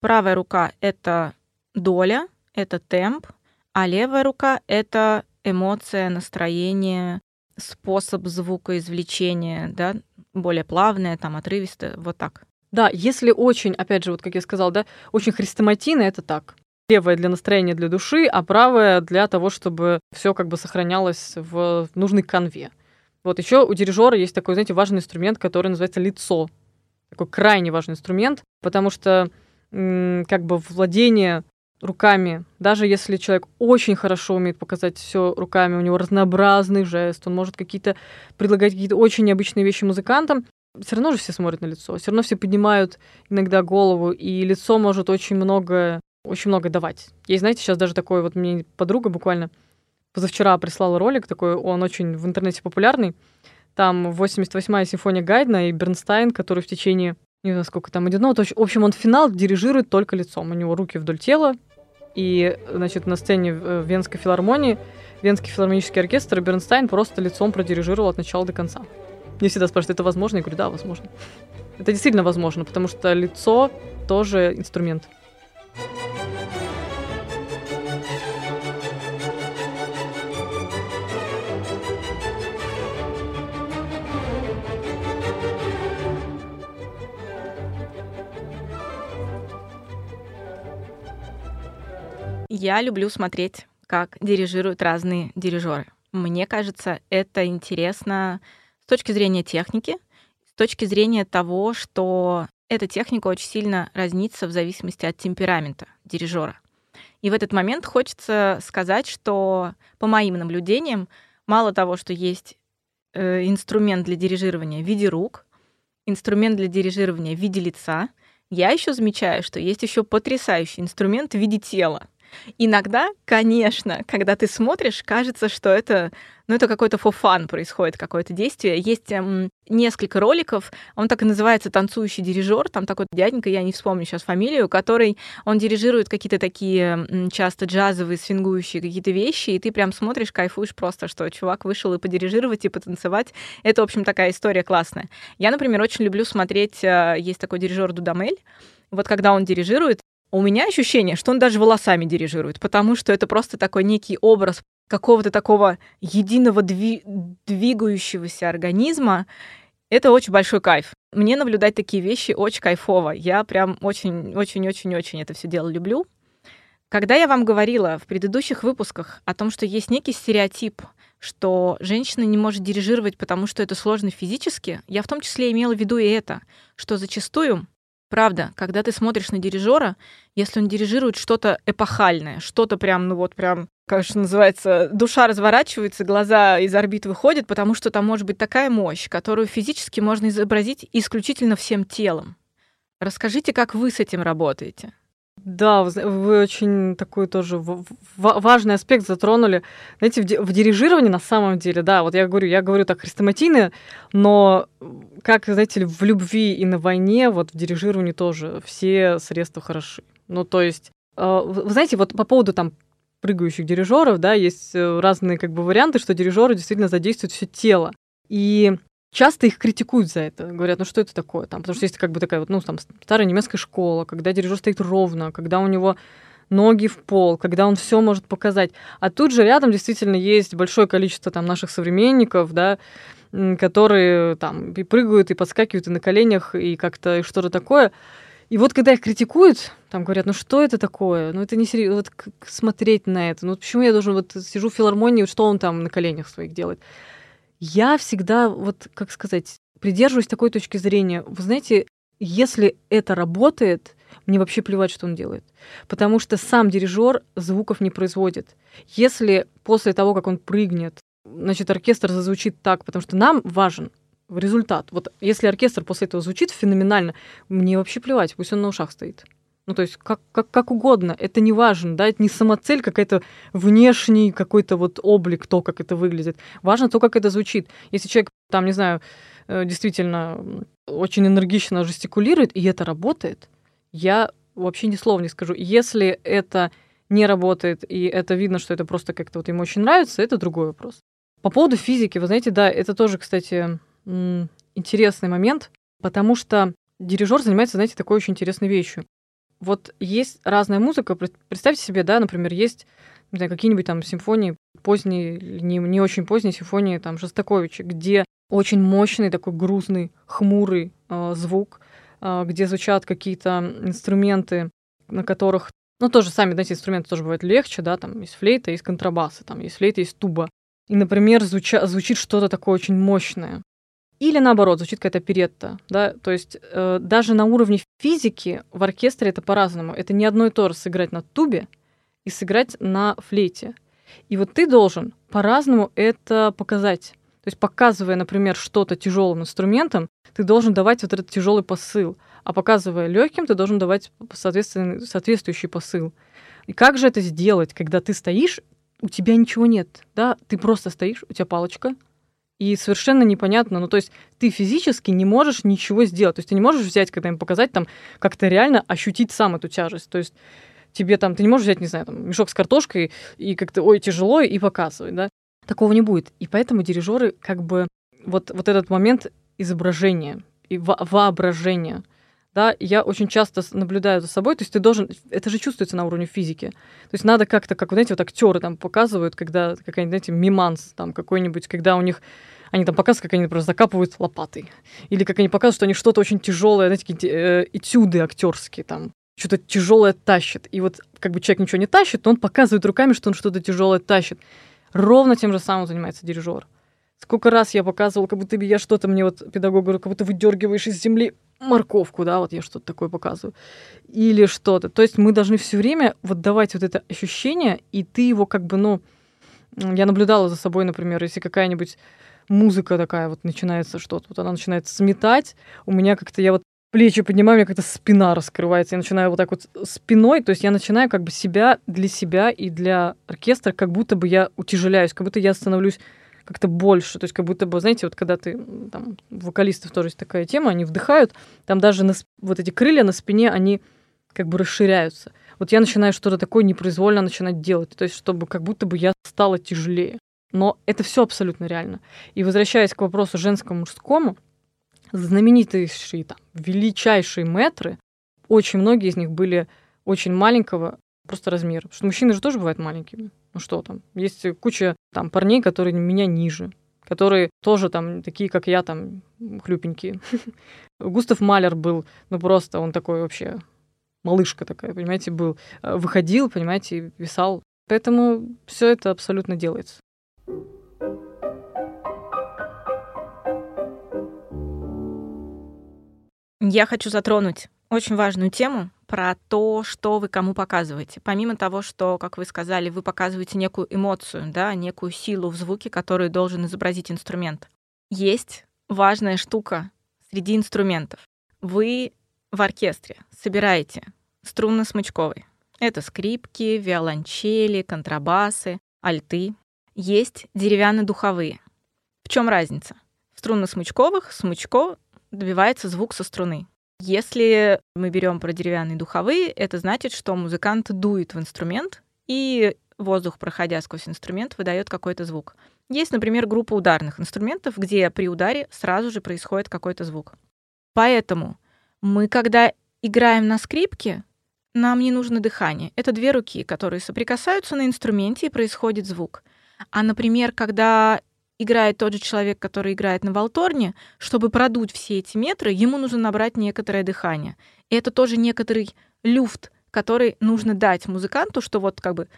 правая рука — это доля, это темп, а левая рука — это эмоция, настроение, способ звукоизвлечения, да, более плавное, там, отрывистое, вот так. Да, если очень, опять же, вот как я сказала, да, очень хрестоматийно, это так. Левая для настроения, для души, а правая для того, чтобы все как бы сохранялось в нужной конве. Вот еще у дирижера есть такой, знаете, важный инструмент, который называется лицо. Такой крайне важный инструмент, потому что как бы владение руками, даже если человек очень хорошо умеет показать все руками, у него разнообразный жест, он может какие-то предлагать какие-то очень необычные вещи музыкантам, все равно же все смотрят на лицо, все равно все поднимают иногда голову, и лицо может очень много, очень много давать. Есть, знаете, сейчас даже такой вот мне подруга буквально позавчера прислала ролик такой, он очень в интернете популярный. Там 88-я симфония Гайдна и Бернстайн, который в течение, не знаю, сколько там идет, ну, в общем, он финал дирижирует только лицом. У него руки вдоль тела, и, значит, на сцене в Венской филармонии Венский филармонический оркестр и Бернстайн просто лицом продирижировал от начала до конца. Мне всегда спрашивают, это возможно? Я говорю, да, возможно. Это действительно возможно, потому что лицо тоже инструмент. Я люблю смотреть, как дирижируют разные дирижеры. Мне кажется, это интересно с точки зрения техники, с точки зрения того, что эта техника очень сильно разнится в зависимости от темперамента дирижера. И в этот момент хочется сказать, что по моим наблюдениям, мало того, что есть э, инструмент для дирижирования в виде рук, инструмент для дирижирования в виде лица, я еще замечаю, что есть еще потрясающий инструмент в виде тела. Иногда, конечно, когда ты смотришь, кажется, что это, ну, это какой-то фофан происходит, какое-то действие. Есть эм, несколько роликов, он так и называется «Танцующий дирижер», там такой дяденька, я не вспомню сейчас фамилию, который, он дирижирует какие-то такие часто джазовые, свингующие какие-то вещи, и ты прям смотришь, кайфуешь просто, что чувак вышел и подирижировать, и потанцевать. Это, в общем, такая история классная. Я, например, очень люблю смотреть, э, есть такой дирижер Дудамель, вот когда он дирижирует, у меня ощущение, что он даже волосами дирижирует, потому что это просто такой некий образ какого-то такого единого дви- двигающегося организма. Это очень большой кайф. Мне наблюдать такие вещи очень кайфово. Я прям очень-очень-очень-очень это все дело люблю. Когда я вам говорила в предыдущих выпусках о том, что есть некий стереотип, что женщина не может дирижировать, потому что это сложно физически, я в том числе имела в виду и это, что зачастую Правда, когда ты смотришь на дирижера, если он дирижирует что-то эпохальное, что-то прям, ну вот прям, как же называется, душа разворачивается, глаза из орбит выходят, потому что там может быть такая мощь, которую физически можно изобразить исключительно всем телом. Расскажите, как вы с этим работаете? Да, вы очень такой тоже важный аспект затронули. Знаете, в дирижировании на самом деле, да, вот я говорю, я говорю так хрестоматийно, но как, знаете в любви и на войне, вот в дирижировании тоже все средства хороши. Ну, то есть, э, вы знаете, вот по поводу там прыгающих дирижеров, да, есть э, разные как бы варианты, что дирижеры действительно задействуют все тело. И часто их критикуют за это. Говорят, ну что это такое? Там, потому что есть как бы такая вот, ну, там, старая немецкая школа, когда дирижер стоит ровно, когда у него ноги в пол, когда он все может показать. А тут же рядом действительно есть большое количество там наших современников, да, которые там и прыгают, и подскакивают, и на коленях, и как-то что-то такое. И вот когда их критикуют, там говорят, ну что это такое? Ну это не серьезно, вот смотреть на это. Ну почему я должен вот сижу в филармонии, что он там на коленях своих делает? Я всегда, вот как сказать, придерживаюсь такой точки зрения. Вы знаете, если это работает, мне вообще плевать, что он делает. Потому что сам дирижер звуков не производит. Если после того, как он прыгнет, значит, оркестр зазвучит так, потому что нам важен результат. Вот если оркестр после этого звучит феноменально, мне вообще плевать, пусть он на ушах стоит. Ну, то есть как, как, как угодно, это не важно, да, это не самоцель какая-то внешний какой-то вот облик, то, как это выглядит. Важно то, как это звучит. Если человек, там, не знаю, э, действительно очень энергично жестикулирует, и это работает, я вообще ни слова не скажу. Если это не работает, и это видно, что это просто как-то вот ему очень нравится, это другой вопрос. По поводу физики, вы знаете, да, это тоже, кстати, интересный момент, потому что дирижер занимается, знаете, такой очень интересной вещью вот есть разная музыка. Представьте себе, да, например, есть не знаю, какие-нибудь там симфонии поздние, не, не очень поздние симфонии там Шостаковича, где очень мощный такой грузный, хмурый э, звук, э, где звучат какие-то инструменты, на которых, ну тоже сами, знаете, инструменты тоже бывают легче, да, там есть флейта, есть контрабасы, там есть флейта, есть туба. И, например, звуча, звучит что-то такое очень мощное. Или наоборот, звучит какая-то перетта, да, то есть э, даже на уровне физики в оркестре это по-разному. Это не одно и то же сыграть на тубе и сыграть на флейте. И вот ты должен по-разному это показать. То есть показывая, например, что-то тяжелым инструментом, ты должен давать вот этот тяжелый посыл, а показывая легким, ты должен давать соответствующий посыл. И как же это сделать, когда ты стоишь, у тебя ничего нет, да, ты просто стоишь, у тебя палочка, и совершенно непонятно, ну то есть ты физически не можешь ничего сделать, то есть ты не можешь взять, когда им показать, там как-то реально ощутить сам эту тяжесть, то есть тебе там, ты не можешь взять, не знаю, там, мешок с картошкой и как-то, ой, тяжело, и показывать, да, такого не будет. И поэтому дирижеры как бы вот, вот этот момент изображения и во воображения, да, я очень часто наблюдаю за собой, то есть ты должен, это же чувствуется на уровне физики, то есть надо как-то, как, знаете, вот актеры там показывают, когда какая-нибудь, знаете, миманс там какой-нибудь, когда у них они там показывают, как они просто закапывают лопатой. Или как они показывают, что они что-то очень тяжелое, знаете, какие-то э, этюды актерские там, что-то тяжелое тащит. И вот как бы человек ничего не тащит, но он показывает руками, что он что-то тяжелое тащит. Ровно тем же самым занимается дирижер. Сколько раз я показывала, как будто бы я что-то мне вот педагог говорю, как будто выдергиваешь из земли морковку, да, вот я что-то такое показываю. Или что-то. То есть мы должны все время вот давать вот это ощущение, и ты его как бы, ну, я наблюдала за собой, например, если какая-нибудь музыка такая вот начинается что-то, вот она начинает сметать, у меня как-то я вот плечи поднимаю, у меня как-то спина раскрывается. Я начинаю вот так вот спиной, то есть я начинаю как бы себя для себя и для оркестра, как будто бы я утяжеляюсь, как будто я становлюсь как-то больше. То есть как будто бы, знаете, вот когда ты, там, вокалистов тоже есть такая тема, они вдыхают, там даже на, вот эти крылья на спине, они как бы расширяются. Вот я начинаю что-то такое непроизвольно начинать делать, то есть чтобы как будто бы я стала тяжелее. Но это все абсолютно реально. И возвращаясь к вопросу женскому мужскому, знаменитейшие, там, величайшие метры, очень многие из них были очень маленького просто размера. Потому что мужчины же тоже бывают маленькими. Ну что там? Есть куча там парней, которые меня ниже, которые тоже там такие, как я, там хлюпенькие. Густав Малер был, ну просто он такой вообще малышка такая, понимаете, был. Э, выходил, понимаете, писал. Поэтому все это абсолютно делается. Я хочу затронуть очень важную тему про то, что вы кому показываете. Помимо того, что, как вы сказали, вы показываете некую эмоцию, да, некую силу в звуке, которую должен изобразить инструмент. Есть важная штука среди инструментов. Вы в оркестре собираете струнно-смычковый. Это скрипки, виолончели, контрабасы, альты. Есть деревянно-духовые. В чем разница? В струнно-смычковых смычко добивается звук со струны. Если мы берем про деревянные духовые, это значит, что музыкант дует в инструмент, и воздух, проходя сквозь инструмент, выдает какой-то звук. Есть, например, группа ударных инструментов, где при ударе сразу же происходит какой-то звук. Поэтому мы, когда играем на скрипке, нам не нужно дыхание. Это две руки, которые соприкасаются на инструменте, и происходит звук. А, например, когда играет тот же человек, который играет на волторне, чтобы продуть все эти метры, ему нужно набрать некоторое дыхание. И это тоже некоторый люфт, который нужно дать музыканту, что вот как бы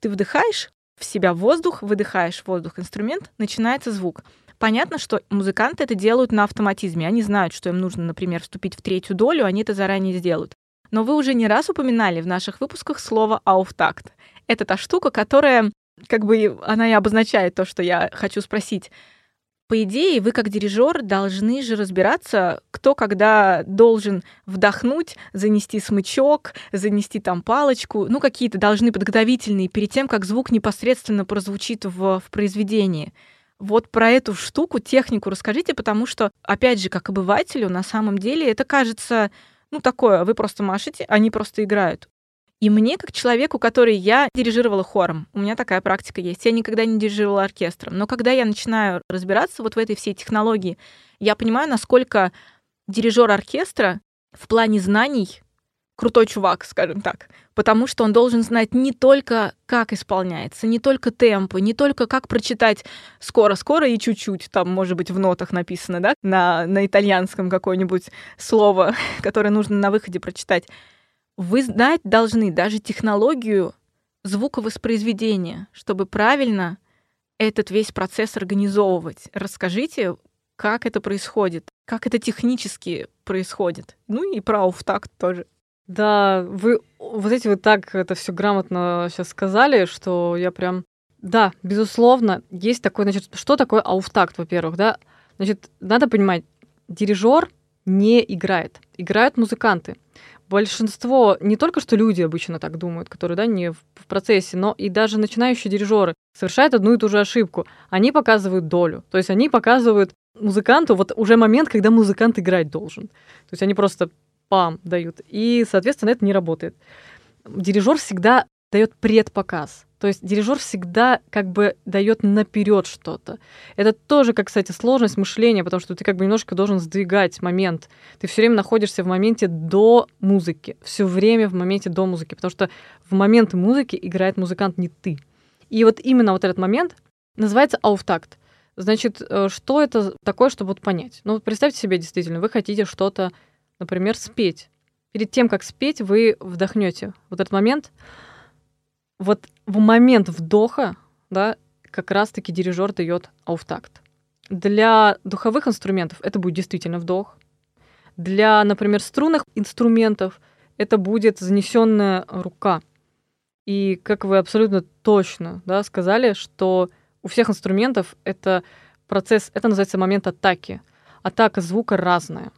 ты вдыхаешь в себя воздух, выдыхаешь воздух инструмент, начинается звук. Понятно, что музыканты это делают на автоматизме. Они знают, что им нужно, например, вступить в третью долю, они это заранее сделают. Но вы уже не раз упоминали в наших выпусках слово «ауфтакт». Это та штука, которая как бы она и обозначает то, что я хочу спросить. По идее, вы как дирижер должны же разбираться, кто когда должен вдохнуть, занести смычок, занести там палочку, ну какие-то должны подготовительные перед тем, как звук непосредственно прозвучит в, в произведении. Вот про эту штуку, технику расскажите, потому что, опять же, как обывателю, на самом деле это кажется, ну такое, вы просто машете, они просто играют. И мне, как человеку, который я дирижировала хором, у меня такая практика есть, я никогда не дирижировала оркестром, но когда я начинаю разбираться вот в этой всей технологии, я понимаю, насколько дирижер оркестра в плане знаний крутой чувак, скажем так, потому что он должен знать не только, как исполняется, не только темпы, не только как прочитать скоро-скоро и чуть-чуть, там, может быть, в нотах написано, да, на, на итальянском какое-нибудь слово, которое нужно на выходе прочитать. Вы знать должны даже технологию звуковоспроизведения, чтобы правильно этот весь процесс организовывать. Расскажите, как это происходит, как это технически происходит. Ну и про ауфтакт тоже. Да, вы вот эти вы так это все грамотно сейчас сказали, что я прям... Да, безусловно, есть такой, значит, что такое ауфтакт, во-первых, да? Значит, надо понимать, дирижер не играет, играют музыканты большинство, не только что люди обычно так думают, которые, да, не в, процессе, но и даже начинающие дирижеры совершают одну и ту же ошибку. Они показывают долю. То есть они показывают музыканту вот уже момент, когда музыкант играть должен. То есть они просто пам дают. И, соответственно, это не работает. Дирижер всегда дает предпоказ. То есть дирижер всегда как бы дает наперед что-то. Это тоже, как, кстати, сложность мышления, потому что ты как бы немножко должен сдвигать момент. Ты все время находишься в моменте до музыки, все время в моменте до музыки, потому что в момент музыки играет музыкант не ты. И вот именно вот этот момент называется ауфтакт. Значит, э, что это такое, чтобы вот понять? Ну, вот представьте себе действительно, вы хотите что-то, например, спеть. Перед тем, как спеть, вы вдохнете вот этот момент, вот в момент вдоха, да, как раз-таки дирижер дает ауфтакт. Для духовых инструментов это будет действительно вдох. Для, например, струнных инструментов это будет занесенная рука. И как вы абсолютно точно да, сказали, что у всех инструментов это процесс, это называется момент атаки. Атака звука разная.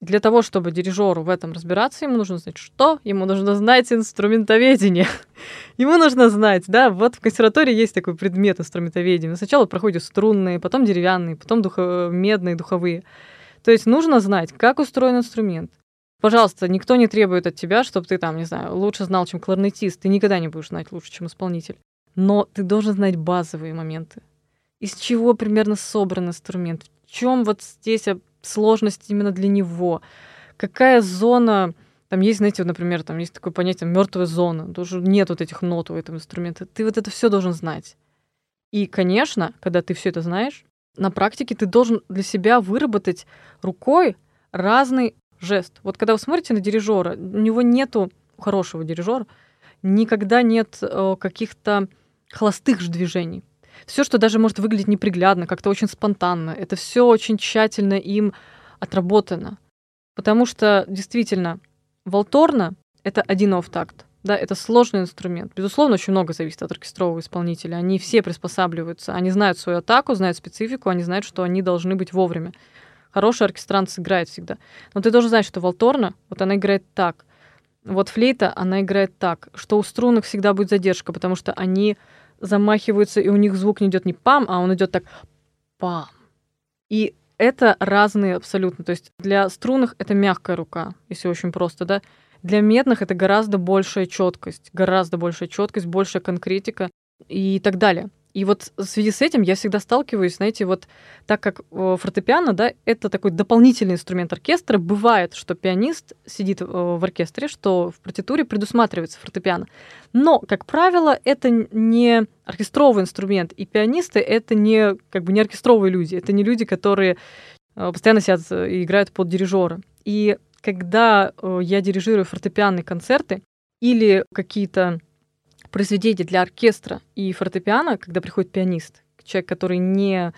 Для того, чтобы дирижеру в этом разбираться, ему нужно знать что? Ему нужно знать инструментоведение. ему нужно знать, да, вот в консерватории есть такой предмет инструментоведения. Сначала проходят струнные, потом деревянные, потом духо- медные, духовые. То есть нужно знать, как устроен инструмент. Пожалуйста, никто не требует от тебя, чтобы ты там, не знаю, лучше знал, чем кларнетист. Ты никогда не будешь знать лучше, чем исполнитель. Но ты должен знать базовые моменты. Из чего примерно собран инструмент, в чем вот здесь сложность именно для него, какая зона, там есть, знаете, вот, например, там есть такое понятие мертвая зона, тоже нет вот этих нот у этого инструмента. Ты вот это все должен знать. И, конечно, когда ты все это знаешь, на практике ты должен для себя выработать рукой разный жест. Вот когда вы смотрите на дирижера, у него нету хорошего дирижера, никогда нет э, каких-то холостых же движений. Все, что даже может выглядеть неприглядно, как-то очень спонтанно, это все очень тщательно им отработано. Потому что действительно, волторна — это один офтакт. Да, это сложный инструмент. Безусловно, очень много зависит от оркестрового исполнителя. Они все приспосабливаются. Они знают свою атаку, знают специфику, они знают, что они должны быть вовремя. Хороший оркестрант сыграет всегда. Но ты должен знать, что волторна, вот она играет так. Вот флейта, она играет так, что у струнных всегда будет задержка, потому что они замахиваются, и у них звук не идет не пам, а он идет так пам. И это разные абсолютно. То есть для струнных это мягкая рука, если очень просто, да. Для медных это гораздо большая четкость, гораздо большая четкость, большая конкретика и так далее. И вот в связи с этим я всегда сталкиваюсь, знаете, вот так как э, фортепиано, да, это такой дополнительный инструмент оркестра, бывает, что пианист сидит э, в оркестре, что в партитуре предусматривается фортепиано. Но, как правило, это не оркестровый инструмент, и пианисты — это не, как бы, не оркестровые люди, это не люди, которые э, постоянно сидят и играют под дирижера. И когда я дирижирую фортепианные концерты или какие-то произведение для оркестра и фортепиано, когда приходит пианист, человек, который не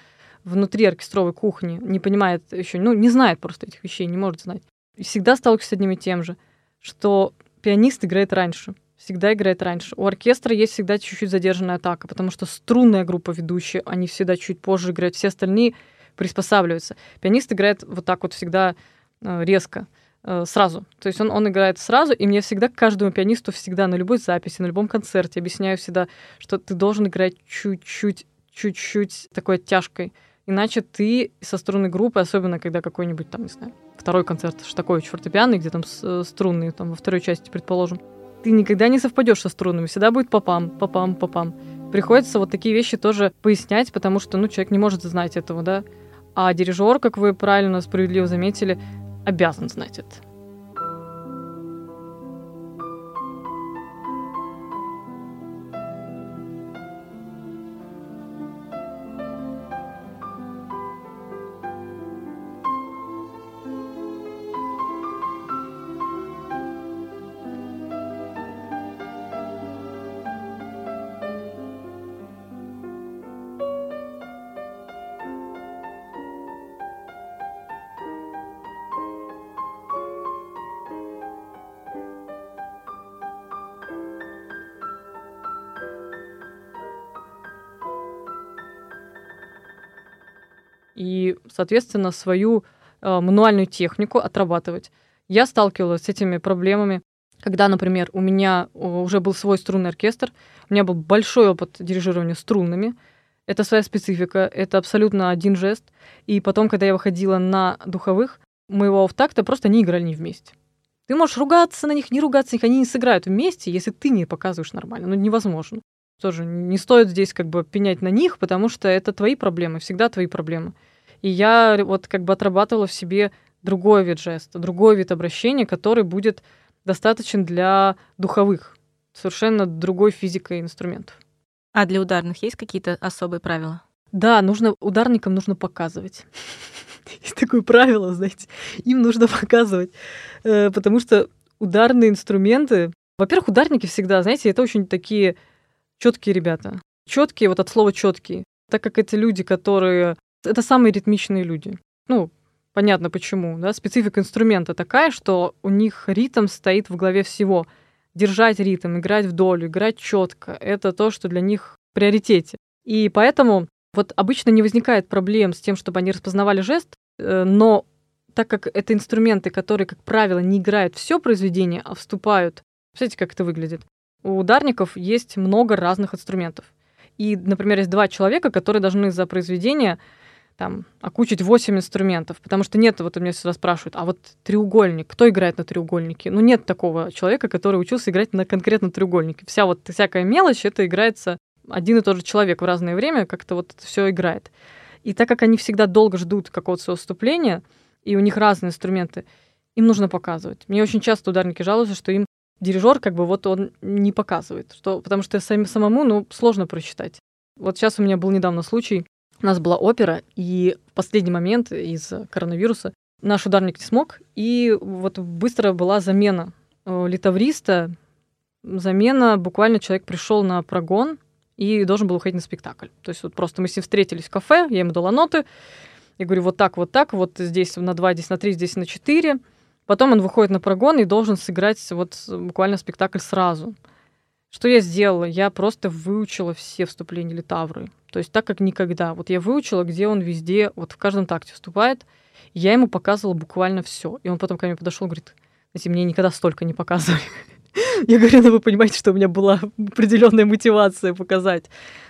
внутри оркестровой кухни, не понимает еще, ну, не знает просто этих вещей, не может знать. И всегда сталкиваюсь с одним и тем же, что пианист играет раньше, всегда играет раньше. У оркестра есть всегда чуть-чуть задержанная атака, потому что струнная группа ведущая, они всегда чуть позже играют, все остальные приспосабливаются. Пианист играет вот так вот всегда э, резко. Э, сразу. То есть он, он играет сразу, и мне всегда, каждому пианисту всегда на любой записи, на любом концерте объясняю всегда, что ты должен играть чуть-чуть, чуть-чуть такой оттяжкой. Иначе ты со струнной группы, особенно когда какой-нибудь там, не знаю, второй концерт Штакович фортепиано, где там э, струнные, там во второй части, предположим, ты никогда не совпадешь со струнами, всегда будет попам, попам, попам. Приходится вот такие вещи тоже пояснять, потому что, ну, человек не может знать этого, да. А дирижер, как вы правильно, справедливо заметили, обязан знать это. Соответственно, свою э, мануальную технику отрабатывать. Я сталкивалась с этими проблемами, когда, например, у меня уже был свой струнный оркестр, у меня был большой опыт дирижирования струнными, это своя специфика, это абсолютно один жест. И потом, когда я выходила на духовых, моего офтакта просто не играли не вместе. Ты можешь ругаться на них, не ругаться на них, они не сыграют вместе, если ты не показываешь нормально. Ну, невозможно. Тоже не стоит здесь как бы пенять на них, потому что это твои проблемы, всегда твои проблемы. И я вот как бы отрабатывала в себе другой вид жеста, другой вид обращения, который будет достаточен для духовых, совершенно другой физикой инструментов. А для ударных есть какие-то особые правила? Да, нужно ударникам нужно показывать. Есть такое правило, знаете, им нужно показывать, э, потому что ударные инструменты, во-первых, ударники всегда, знаете, это очень такие четкие ребята, четкие вот от слова четкие, так как эти люди, которые это самые ритмичные люди. Ну, понятно почему, да, специфика инструмента такая, что у них ритм стоит в голове всего. Держать ритм, играть в долю, играть четко — это то, что для них в приоритете. И поэтому вот обычно не возникает проблем с тем, чтобы они распознавали жест, э, но так как это инструменты, которые, как правило, не играют все произведение, а вступают. Представляете, как это выглядит? У ударников есть много разных инструментов. И, например, есть два человека, которые должны за произведение там, окучить 8 инструментов, потому что нет, вот у меня всегда спрашивают, а вот треугольник, кто играет на треугольнике? Ну, нет такого человека, который учился играть на конкретном треугольнике. Вся вот всякая мелочь, это играется один и тот же человек в разное время, как-то вот все играет. И так как они всегда долго ждут какого-то своего вступления, и у них разные инструменты, им нужно показывать. Мне очень часто ударники жалуются, что им дирижер как бы вот он не показывает, что, потому что сам, самому ну, сложно прочитать. Вот сейчас у меня был недавно случай, у нас была опера, и в последний момент из коронавируса наш ударник не смог, и вот быстро была замена э, литавриста. Замена, буквально человек пришел на прогон и должен был уходить на спектакль. То есть вот просто мы с ним встретились в кафе, я ему дала ноты, я говорю, вот так, вот так, вот здесь на 2, здесь на 3, здесь на 4. Потом он выходит на прогон и должен сыграть вот буквально спектакль сразу. Что я сделала? Я просто выучила все вступления Литавры. То есть так, как никогда. Вот я выучила, где он везде, вот в каждом такте вступает. Я ему показывала буквально все. И он потом ко мне подошел и говорит, знаете, мне никогда столько не показывали. Я говорю, ну вы понимаете, что у меня была определенная мотивация показать.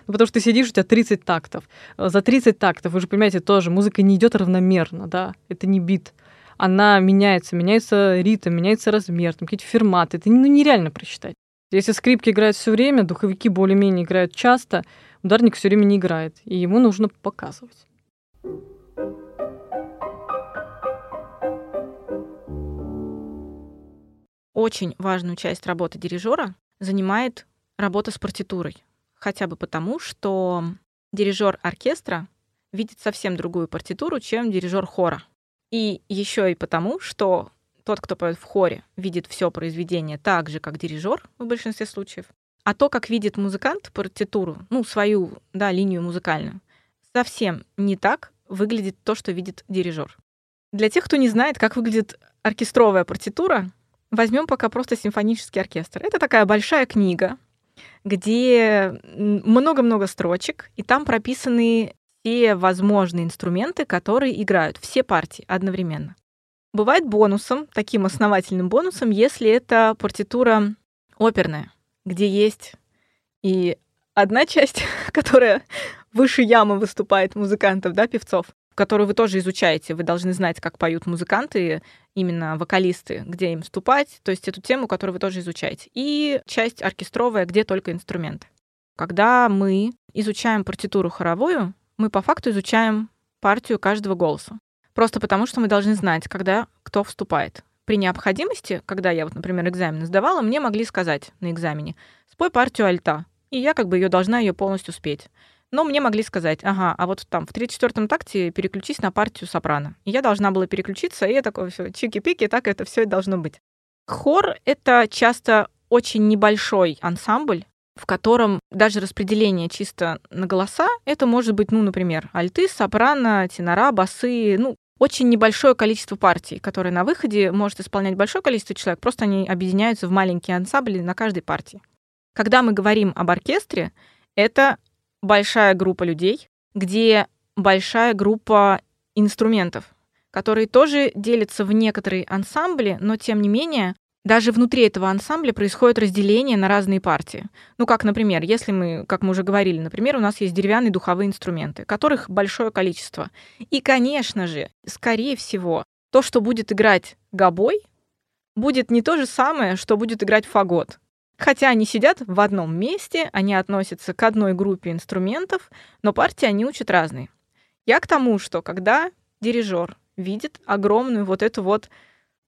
Ну, потому что ты сидишь, у тебя 30 тактов. За 30 тактов, вы же понимаете, тоже музыка не идет равномерно, да, это не бит. Она меняется, меняется ритм, меняется размер, там какие-то ферматы. Это ну, нереально просчитать. Если скрипки играют все время, духовики более-менее играют часто, ударник все время не играет, и ему нужно показывать. Очень важную часть работы дирижера занимает работа с партитурой. Хотя бы потому, что дирижер оркестра видит совсем другую партитуру, чем дирижер хора. И еще и потому, что тот, кто поет в хоре, видит все произведение так же, как дирижер в большинстве случаев. А то, как видит музыкант партитуру, ну, свою, да, линию музыкальную, совсем не так выглядит то, что видит дирижер. Для тех, кто не знает, как выглядит оркестровая партитура, возьмем пока просто симфонический оркестр. Это такая большая книга, где много-много строчек, и там прописаны все возможные инструменты, которые играют, все партии одновременно. Бывает бонусом, таким основательным бонусом, если это партитура оперная, где есть и одна часть, которая выше ямы выступает музыкантов, да, певцов, которую вы тоже изучаете. Вы должны знать, как поют музыканты, именно вокалисты, где им вступать, то есть эту тему, которую вы тоже изучаете. И часть оркестровая, где только инструменты. Когда мы изучаем партитуру хоровую, мы по факту изучаем партию каждого голоса. Просто потому, что мы должны знать, когда кто вступает. При необходимости, когда я вот, например, экзамен сдавала, мне могли сказать на экзамене, спой партию альта, и я как бы ее должна ее полностью спеть. Но мне могли сказать, ага, а вот там в 34-м такте переключись на партию сопрано. И я должна была переключиться, и я такое все чики-пики, так это все должно быть. Хор — это часто очень небольшой ансамбль, в котором даже распределение чисто на голоса, это может быть, ну, например, альты, сопрано, тенора, басы, ну, очень небольшое количество партий, которые на выходе может исполнять большое количество человек, просто они объединяются в маленькие ансамбли на каждой партии. Когда мы говорим об оркестре, это большая группа людей, где большая группа инструментов, которые тоже делятся в некоторые ансамбли, но тем не менее даже внутри этого ансамбля происходит разделение на разные партии. Ну, как, например, если мы, как мы уже говорили, например, у нас есть деревянные духовые инструменты, которых большое количество. И, конечно же, скорее всего, то, что будет играть гобой, будет не то же самое, что будет играть фагот. Хотя они сидят в одном месте, они относятся к одной группе инструментов, но партии они учат разные. Я к тому, что когда дирижер видит огромную вот эту вот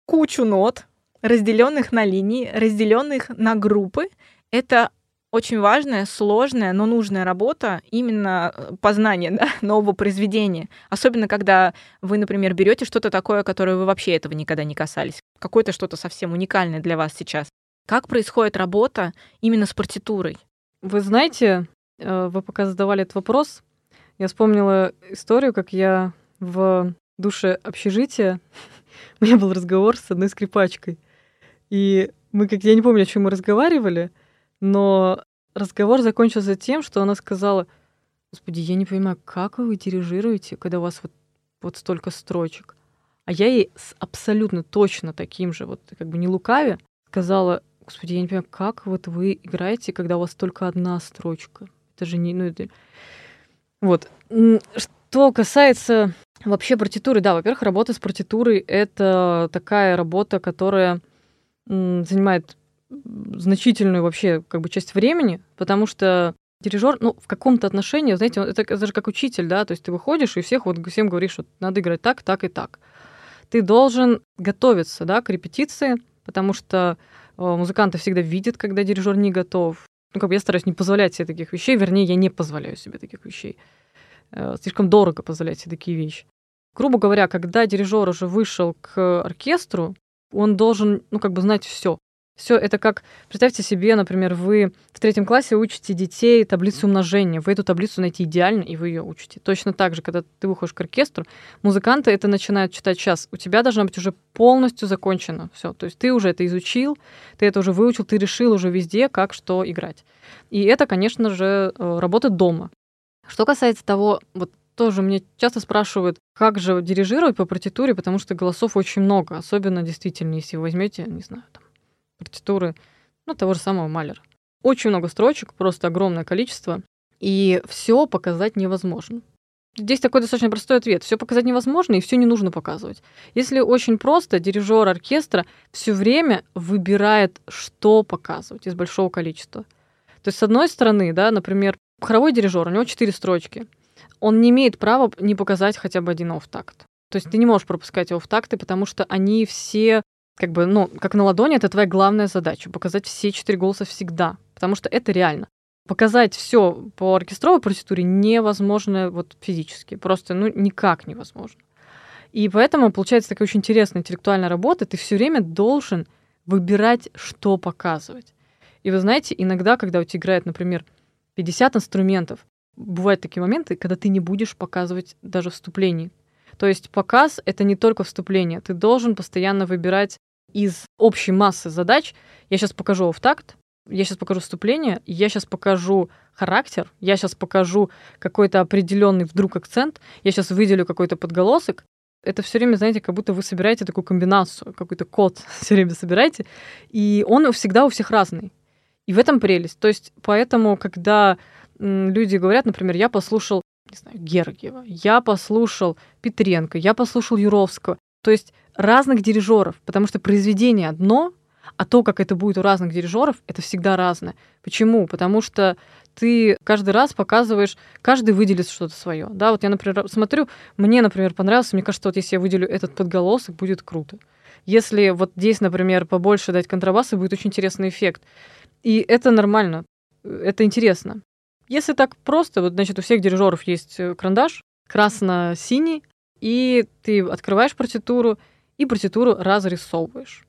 кучу нот, разделенных на линии, разделенных на группы. Это очень важная, сложная, но нужная работа именно э, познания да, нового произведения. Особенно, когда вы, например, берете что-то такое, которое вы вообще этого никогда не касались. Какое-то что-то совсем уникальное для вас сейчас. Как происходит работа именно с партитурой? Вы знаете, э, вы пока задавали этот вопрос, я вспомнила историю, как я в душе общежития, у меня был разговор с одной скрипачкой — и мы, как я не помню, о чем мы разговаривали, но разговор закончился тем, что она сказала, Господи, я не понимаю, как вы дирижируете, когда у вас вот, вот столько строчек? А я ей с абсолютно точно таким же, вот как бы не лукаве, сказала, господи, я не понимаю, как вот вы играете, когда у вас только одна строчка? Это же не... Ну, это... Вот. Что касается вообще партитуры, да, во-первых, работа с партитурой — это такая работа, которая занимает значительную вообще как бы часть времени, потому что дирижер, ну, в каком-то отношении, знаете, это, это же как учитель, да, то есть ты выходишь и всех вот всем говоришь, что надо играть так, так и так. Ты должен готовиться, да, к репетиции, потому что э, музыканты всегда видят, когда дирижер не готов. Ну, как бы я стараюсь не позволять себе таких вещей, вернее, я не позволяю себе таких вещей. Э, слишком дорого позволять себе такие вещи. Грубо говоря, когда дирижер уже вышел к оркестру, он должен, ну, как бы знать все. Все это как, представьте себе, например, вы в третьем классе учите детей таблицу умножения. Вы эту таблицу найти идеально, и вы ее учите. Точно так же, когда ты выходишь к оркестру, музыканты это начинают читать сейчас. У тебя должна быть уже полностью закончено все. То есть ты уже это изучил, ты это уже выучил, ты решил уже везде, как что играть. И это, конечно же, э, работа дома. Что касается того, вот тоже мне часто спрашивают, как же дирижировать по партитуре, потому что голосов очень много, особенно действительно, если вы возьмете, не знаю, там, партитуры, ну, того же самого Малера. Очень много строчек, просто огромное количество, и все показать невозможно. Здесь такой достаточно простой ответ. Все показать невозможно, и все не нужно показывать. Если очень просто, дирижер оркестра все время выбирает, что показывать из большого количества. То есть, с одной стороны, да, например, хоровой дирижер, у него четыре строчки. Он не имеет права не показать хотя бы один офф-такт. То есть ты не можешь пропускать офф-такты, потому что они все как бы, ну, как на ладони, это твоя главная задача. Показать все четыре голоса всегда, потому что это реально. Показать все по оркестровой партитуре невозможно вот физически. Просто, ну, никак невозможно. И поэтому получается такая очень интересная интеллектуальная работа. Ты все время должен выбирать, что показывать. И вы знаете, иногда, когда у тебя играет, например, 50 инструментов, бывают такие моменты, когда ты не будешь показывать даже вступлений. То есть показ — это не только вступление. Ты должен постоянно выбирать из общей массы задач. Я сейчас покажу в такт, я сейчас покажу вступление, я сейчас покажу характер, я сейчас покажу какой-то определенный вдруг акцент, я сейчас выделю какой-то подголосок. Это все время, знаете, как будто вы собираете такую комбинацию, какой-то код все время собираете, и он всегда у всех разный. И в этом прелесть. То есть поэтому, когда люди говорят, например, я послушал, не знаю, Гергиева, я послушал Петренко, я послушал Юровского, то есть разных дирижеров, потому что произведение одно, а то, как это будет у разных дирижеров, это всегда разное. Почему? Потому что ты каждый раз показываешь, каждый выделит что-то свое. Да, вот я, например, смотрю, мне, например, понравился, мне кажется, вот если я выделю этот подголосок, будет круто. Если вот здесь, например, побольше дать контрабаса, будет очень интересный эффект. И это нормально, это интересно. Если так просто, вот, значит, у всех дирижеров есть э, карандаш, красно-синий, и ты открываешь партитуру, и партитуру разрисовываешь.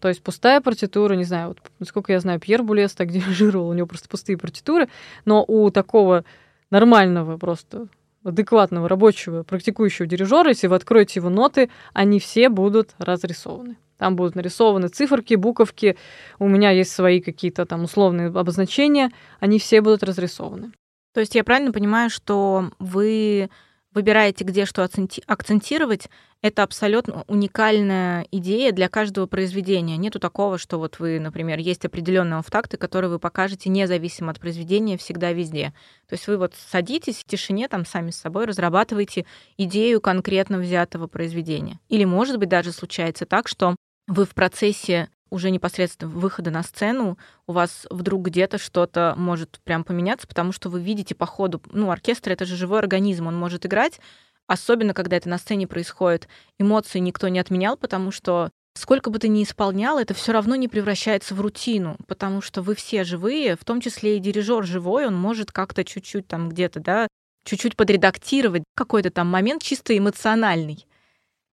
То есть пустая партитура, не знаю, вот, насколько я знаю, Пьер Булес так дирижировал, у него просто пустые партитуры, но у такого нормального просто адекватного, рабочего, практикующего дирижера, если вы откроете его ноты, они все будут разрисованы. Там будут нарисованы циферки, буковки, у меня есть свои какие-то там условные обозначения, они все будут разрисованы. То есть я правильно понимаю, что вы выбираете, где что акцентировать, это абсолютно уникальная идея для каждого произведения. Нету такого, что вот вы, например, есть определенные офтакты, которые вы покажете независимо от произведения всегда везде. То есть вы вот садитесь в тишине, там сами с собой разрабатываете идею конкретно взятого произведения. Или, может быть, даже случается так, что вы в процессе уже непосредственно выхода на сцену у вас вдруг где-то что-то может прям поменяться, потому что вы видите по ходу, ну, оркестр — это же живой организм, он может играть, особенно когда это на сцене происходит. Эмоции никто не отменял, потому что сколько бы ты ни исполнял, это все равно не превращается в рутину, потому что вы все живые, в том числе и дирижер живой, он может как-то чуть-чуть там где-то, да, чуть-чуть подредактировать какой-то там момент чисто эмоциональный.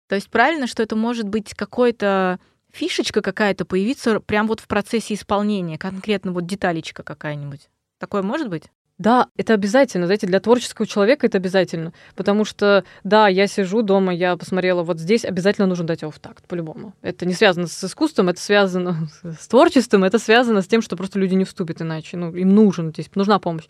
То есть правильно, что это может быть какой-то фишечка какая-то появиться прям вот в процессе исполнения, конкретно вот деталечка какая-нибудь. Такое может быть? Да, это обязательно, знаете, для творческого человека это обязательно, потому что, да, я сижу дома, я посмотрела вот здесь, обязательно нужно дать его в такт, по-любому. Это не связано с искусством, это связано с творчеством, это связано с тем, что просто люди не вступят иначе, ну, им нужен здесь, нужна помощь.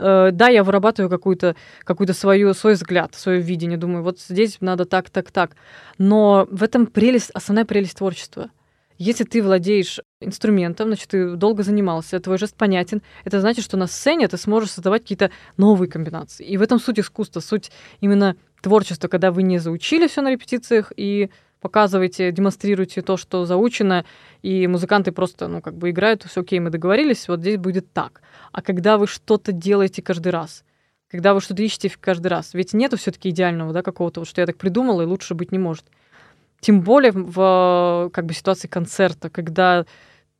Э, да, я вырабатываю какую-то какую свою, свой взгляд, свое видение, думаю, вот здесь надо так, так, так. Но в этом прелесть, основная прелесть творчества. Если ты владеешь инструментом, значит, ты долго занимался, твой жест понятен, это значит, что на сцене ты сможешь создавать какие-то новые комбинации. И в этом суть искусства, суть именно творчества, когда вы не заучили все на репетициях и показываете, демонстрируете то, что заучено, и музыканты просто, ну, как бы играют, все окей, мы договорились, вот здесь будет так. А когда вы что-то делаете каждый раз, когда вы что-то ищете каждый раз, ведь нету все таки идеального, да, какого-то, вот, что я так придумала, и лучше быть не может. Тем более в как бы ситуации концерта, когда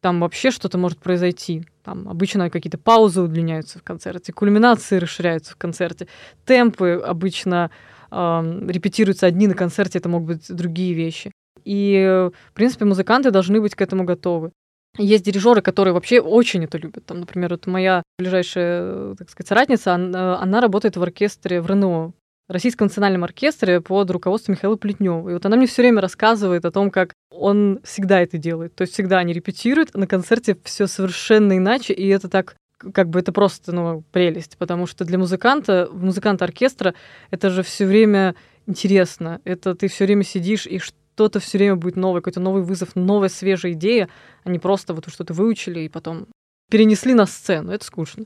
там вообще что-то может произойти. Там обычно какие-то паузы удлиняются в концерте, кульминации расширяются в концерте, темпы обычно репетируются одни на концерте, это могут быть другие вещи. И, в принципе, музыканты должны быть к этому готовы. Есть дирижеры, которые вообще очень это любят. Там, например, вот моя ближайшая, так сказать, соратница, она, она работает в оркестре в РНО, Российском национальном оркестре под руководством Михаила Плетнева. И вот она мне все время рассказывает о том, как он всегда это делает. То есть всегда они репетируют, а на концерте все совершенно иначе, и это так как бы это просто ну, прелесть, потому что для музыканта, музыканта оркестра, это же все время интересно. Это ты все время сидишь, и что-то все время будет новое, какой-то новый вызов, новая свежая идея, а не просто вот что-то выучили и потом перенесли на сцену. Это скучно.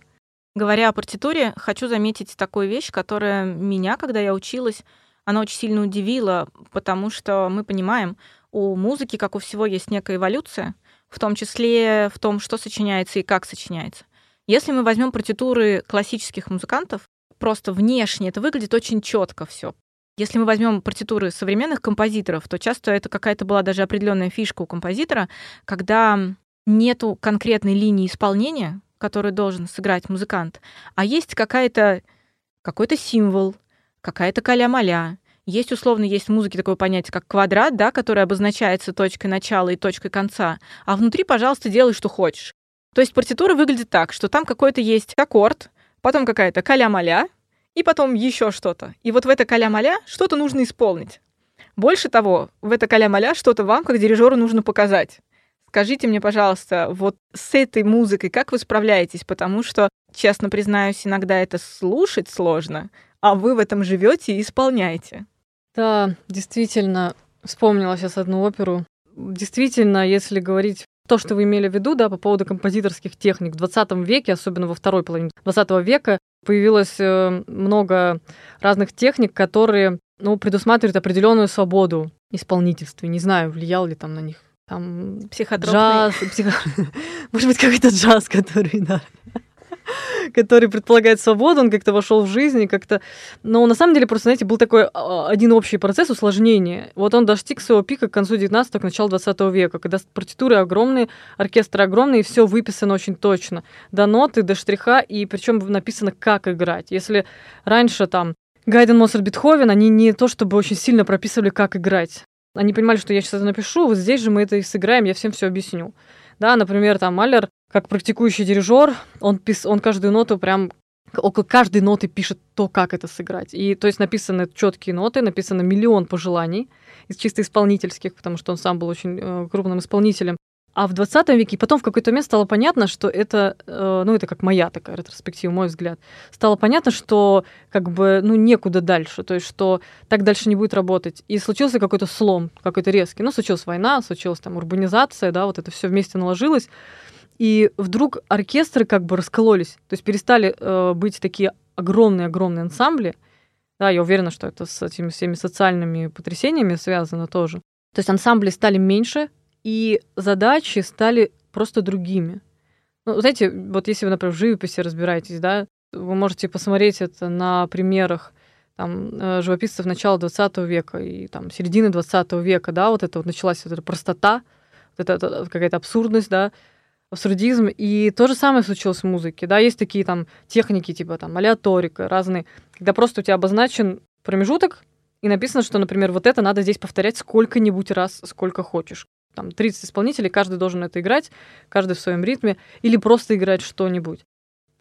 Говоря о партитуре, хочу заметить такую вещь, которая меня, когда я училась, она очень сильно удивила, потому что мы понимаем, у музыки, как у всего, есть некая эволюция, в том числе в том, что сочиняется и как сочиняется. Если мы возьмем партитуры классических музыкантов, просто внешне это выглядит очень четко все. Если мы возьмем партитуры современных композиторов, то часто это какая-то была даже определенная фишка у композитора, когда нету конкретной линии исполнения, которую должен сыграть музыкант, а есть какая-то какой-то символ, какая-то каля-маля. Есть условно, есть в музыке такое понятие, как квадрат, да, который обозначается точкой начала и точкой конца, а внутри, пожалуйста, делай, что хочешь. То есть партитура выглядит так, что там какой-то есть аккорд, потом какая-то каля-маля, и потом еще что-то. И вот в это каля-маля что-то нужно исполнить. Больше того, в это каля-маля что-то вам, как дирижеру, нужно показать. Скажите мне, пожалуйста, вот с этой музыкой как вы справляетесь? Потому что, честно признаюсь, иногда это слушать сложно, а вы в этом живете и исполняете. Да, действительно, вспомнила сейчас одну оперу. Действительно, если говорить то, что вы имели в виду, да, по поводу композиторских техник. В 20 веке, особенно во второй половине 20 века, появилось э, много разных техник, которые ну, предусматривают определенную свободу исполнительства. Не знаю, влиял ли там на них там джаз, психо... может быть, какой-то джаз, который, да, который предполагает свободу, он как-то вошел в жизнь и как-то... Но на самом деле просто, знаете, был такой а, один общий процесс усложнения. Вот он достиг своего пика к концу 19-го, к началу 20 века, когда партитуры огромные, оркестры огромные, и все выписано очень точно. До ноты, до штриха, и причем написано, как играть. Если раньше там Гайден, Моцарт, Бетховен, они не то чтобы очень сильно прописывали, как играть. Они понимали, что я сейчас это напишу, вот здесь же мы это и сыграем, я всем все объясню. Да, например, там Малер как практикующий дирижер, он, пис, он каждую ноту прям около каждой ноты пишет то, как это сыграть. И то есть написаны четкие ноты, написано миллион пожеланий из чисто исполнительских, потому что он сам был очень э, крупным исполнителем. А в 20 веке, потом в какой-то момент стало понятно, что это, э, ну, это как моя такая ретроспектива, мой взгляд, стало понятно, что как бы, ну, некуда дальше, то есть, что так дальше не будет работать. И случился какой-то слом, какой-то резкий. Ну, случилась война, случилась там урбанизация, да, вот это все вместе наложилось. И вдруг оркестры как бы раскололись, то есть перестали э, быть такие огромные-огромные ансамбли. Да, я уверена, что это с этими всеми социальными потрясениями связано тоже. То есть ансамбли стали меньше, и задачи стали просто другими. Ну, знаете, вот если вы, например, в живописи разбираетесь, да, вы можете посмотреть это на примерах там, э, живописцев начала 20 века и там, середины 20 века, да, вот это вот началась вот эта простота, вот это какая-то абсурдность, да, абсурдизм. И то же самое случилось в музыке. Да, есть такие там техники, типа там алиаторика, разные, когда просто у тебя обозначен промежуток, и написано, что, например, вот это надо здесь повторять сколько-нибудь раз, сколько хочешь. Там 30 исполнителей, каждый должен это играть, каждый в своем ритме, или просто играть что-нибудь.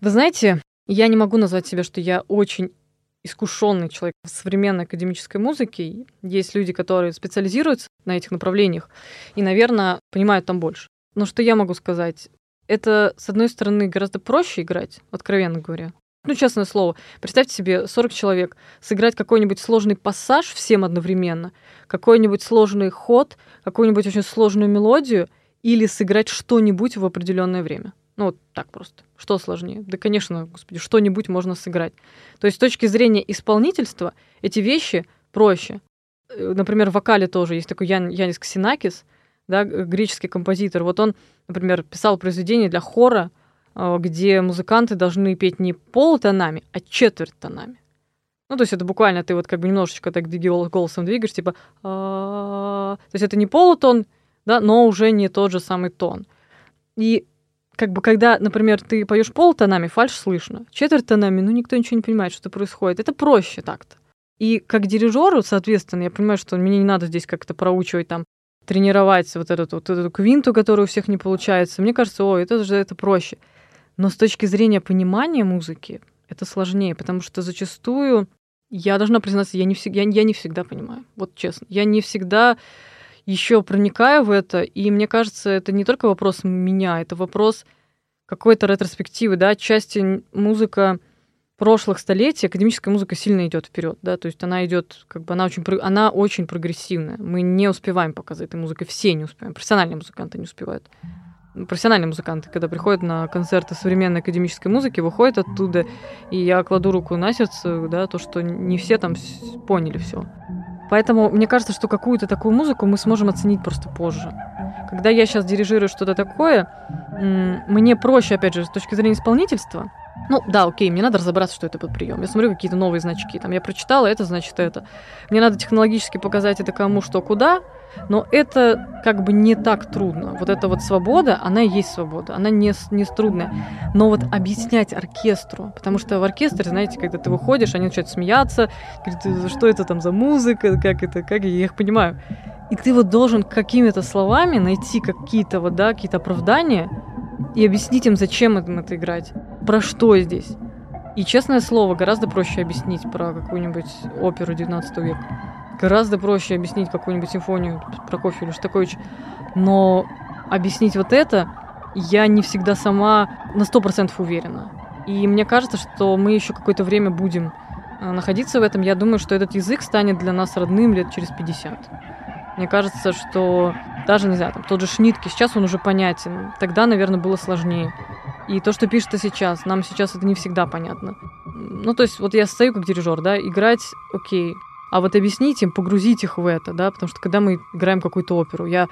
Вы знаете, я не могу назвать себя, что я очень искушенный человек в современной академической музыке. Есть люди, которые специализируются на этих направлениях и, наверное, понимают там больше. Но что я могу сказать? Это, с одной стороны, гораздо проще играть, откровенно говоря. Ну, честное слово, представьте себе 40 человек, сыграть какой-нибудь сложный пассаж всем одновременно, какой-нибудь сложный ход, какую-нибудь очень сложную мелодию или сыграть что-нибудь в определенное время. Ну, вот так просто. Что сложнее? Да, конечно, господи, что-нибудь можно сыграть. То есть с точки зрения исполнительства эти вещи проще. Э, например, в вокале тоже есть такой Ян, Янис Ксенакис, да, греческий композитор. Вот он, например, писал произведение для хора, э, где музыканты должны петь не полутонами, а четверть тонами. Ну, то есть это буквально ты вот как бы немножечко так голосом двигаешь, типа... То есть это не полутон, да, но уже не тот же самый тон. И как бы когда, например, ты поешь полтонами, фальш слышно, четверть тонами, ну никто ничего не понимает, что происходит. Это проще так-то. И как дирижеру, соответственно, я понимаю, что мне не надо здесь как-то проучивать там тренировать вот эту, вот эту квинту, которая у всех не получается. Мне кажется, ой, это же это проще. Но с точки зрения понимания музыки это сложнее, потому что зачастую я должна признаться, я не, всегда, я, я не всегда понимаю. Вот честно. Я не всегда еще проникаю в это, и мне кажется, это не только вопрос меня, это вопрос какой-то ретроспективы, да, отчасти музыка прошлых столетий, академическая музыка сильно идет вперед, да, то есть она идет, как бы она очень, она очень прогрессивная. Мы не успеваем пока за этой музыкой, все не успеваем, профессиональные музыканты не успевают. Профессиональные музыканты, когда приходят на концерты современной академической музыки, выходят оттуда, и я кладу руку на сердце, да, то, что не все там поняли все. Поэтому мне кажется, что какую-то такую музыку мы сможем оценить просто позже. Когда я сейчас дирижирую что-то такое, мне проще, опять же, с точки зрения исполнительства, ну, да, окей, мне надо разобраться, что это под прием. Я смотрю какие-то новые значки. Там я прочитала, это значит это. Мне надо технологически показать это кому, что, куда. Но это как бы не так трудно. Вот эта вот свобода, она и есть свобода. Она не, не трудная. Но вот объяснять оркестру, потому что в оркестре, знаете, когда ты выходишь, они начинают смеяться, говорят, что это там за музыка, как это, как я их понимаю. И ты вот должен какими-то словами найти какие-то вот, да, какие-то оправдания, и объяснить им, зачем им это играть, про что здесь. И, честное слово, гораздо проще объяснить про какую-нибудь оперу 19 века. Гораздо проще объяснить какую-нибудь симфонию Прокофьева или Штаковича. Но объяснить вот это я не всегда сама на 100% уверена. И мне кажется, что мы еще какое-то время будем э, находиться в этом. Я думаю, что этот язык станет для нас родным лет через 50. Мне кажется, что даже, не знаю, там, тот же Шнитке, сейчас он уже понятен. Тогда, наверное, было сложнее. И то, что пишется сейчас, нам сейчас это не всегда понятно. Ну, то есть, вот я стою как дирижер, да, играть, окей. А вот объяснить им, погрузить их в это, да, потому что когда мы играем какую-то оперу, я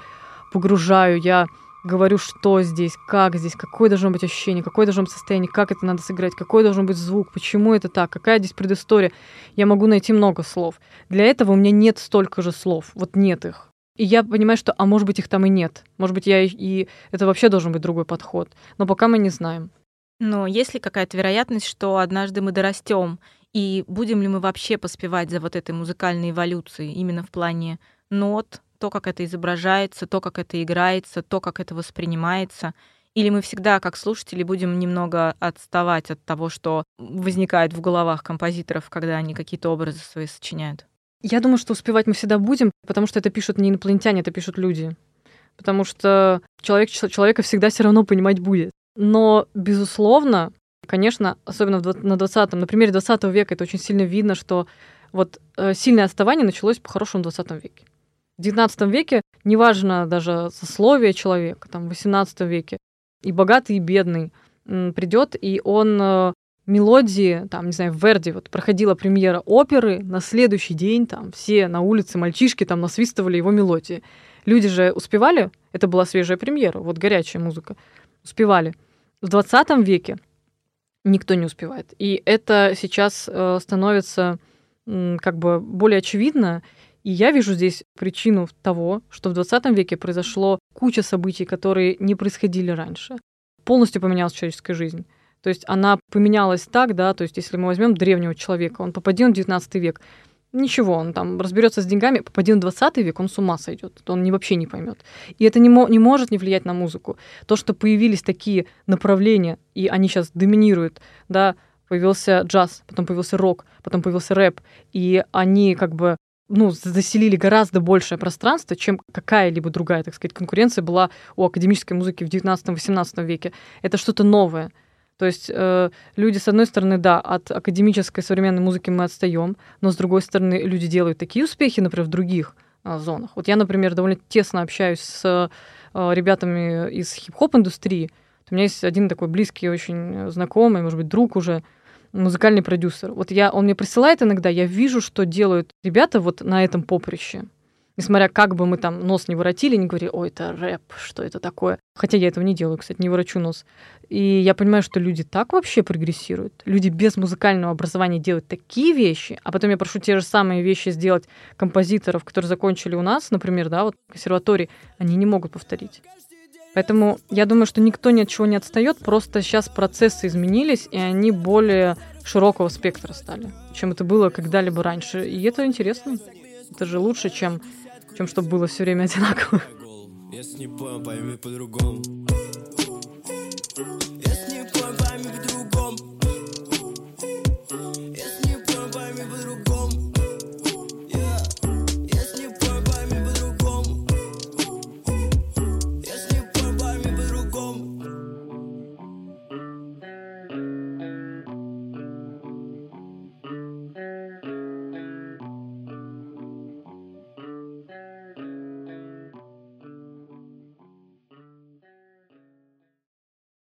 погружаю, я говорю, что здесь, как здесь, какое должно быть ощущение, какое должно быть состояние, как это надо сыграть, какой должен быть звук, почему это так, какая здесь предыстория. Я могу найти много слов. Для этого у меня нет столько же слов, вот нет их. И я понимаю, что, а может быть, их там и нет. Может быть, я и, и это вообще должен быть другой подход. Но пока мы не знаем. Но есть ли какая-то вероятность, что однажды мы дорастем, и будем ли мы вообще поспевать за вот этой музыкальной эволюцией именно в плане нот, то, как это изображается, то, как это играется, то, как это воспринимается? Или мы всегда, как слушатели, будем немного отставать от того, что возникает в головах композиторов, когда они какие-то образы свои сочиняют? Я думаю, что успевать мы всегда будем, потому что это пишут не инопланетяне, это пишут люди. Потому что человек человека всегда все равно понимать будет. Но, безусловно, конечно, особенно на 20 на примере 20 века это очень сильно видно, что вот э, сильное отставание началось по-хорошему в 20 веке. В XIX веке, неважно даже сословие человека, там, в XVIII веке, и богатый, и бедный придет, и он э, мелодии, там, не знаю, в Верди вот проходила премьера оперы, на следующий день там все на улице мальчишки там насвистывали его мелодии. Люди же успевали, это была свежая премьера, вот горячая музыка, успевали. В 20 веке никто не успевает. И это сейчас э, становится как бы более очевидно, и я вижу здесь причину того, что в 20 веке произошло куча событий, которые не происходили раньше. Полностью поменялась человеческая жизнь. То есть она поменялась так, да, то есть если мы возьмем древнего человека, он попадет в 19 век, ничего, он там разберется с деньгами, попадет в 20 век, он с ума сойдет, он не, вообще не поймет. И это не, мо- не может не влиять на музыку. То, что появились такие направления, и они сейчас доминируют, да, появился джаз, потом появился рок, потом появился рэп, и они как бы ну, заселили гораздо большее пространство, чем какая-либо другая, так сказать, конкуренция была у академической музыки в 19-18 веке. Это что-то новое. То есть э, люди, с одной стороны, да, от академической современной музыки мы отстаем, но с другой стороны, люди делают такие успехи, например, в других э, зонах. Вот я, например, довольно тесно общаюсь с э, ребятами из хип-хоп индустрии. У меня есть один такой близкий, очень знакомый, может быть, друг уже, музыкальный продюсер. Вот я, он мне присылает иногда, я вижу, что делают ребята вот на этом поприще. Несмотря как бы мы там нос не воротили, не говорили, ой, это рэп, что это такое. Хотя я этого не делаю, кстати, не ворочу нос. И я понимаю, что люди так вообще прогрессируют. Люди без музыкального образования делают такие вещи, а потом я прошу те же самые вещи сделать композиторов, которые закончили у нас, например, да, вот консерватории, они не могут повторить. Поэтому я думаю, что никто ни от чего не отстает, просто сейчас процессы изменились, и они более широкого спектра стали, чем это было когда-либо раньше. И это интересно. Это же лучше, чем, чем чтобы было все время одинаково. Если не понял, пойми по-другому.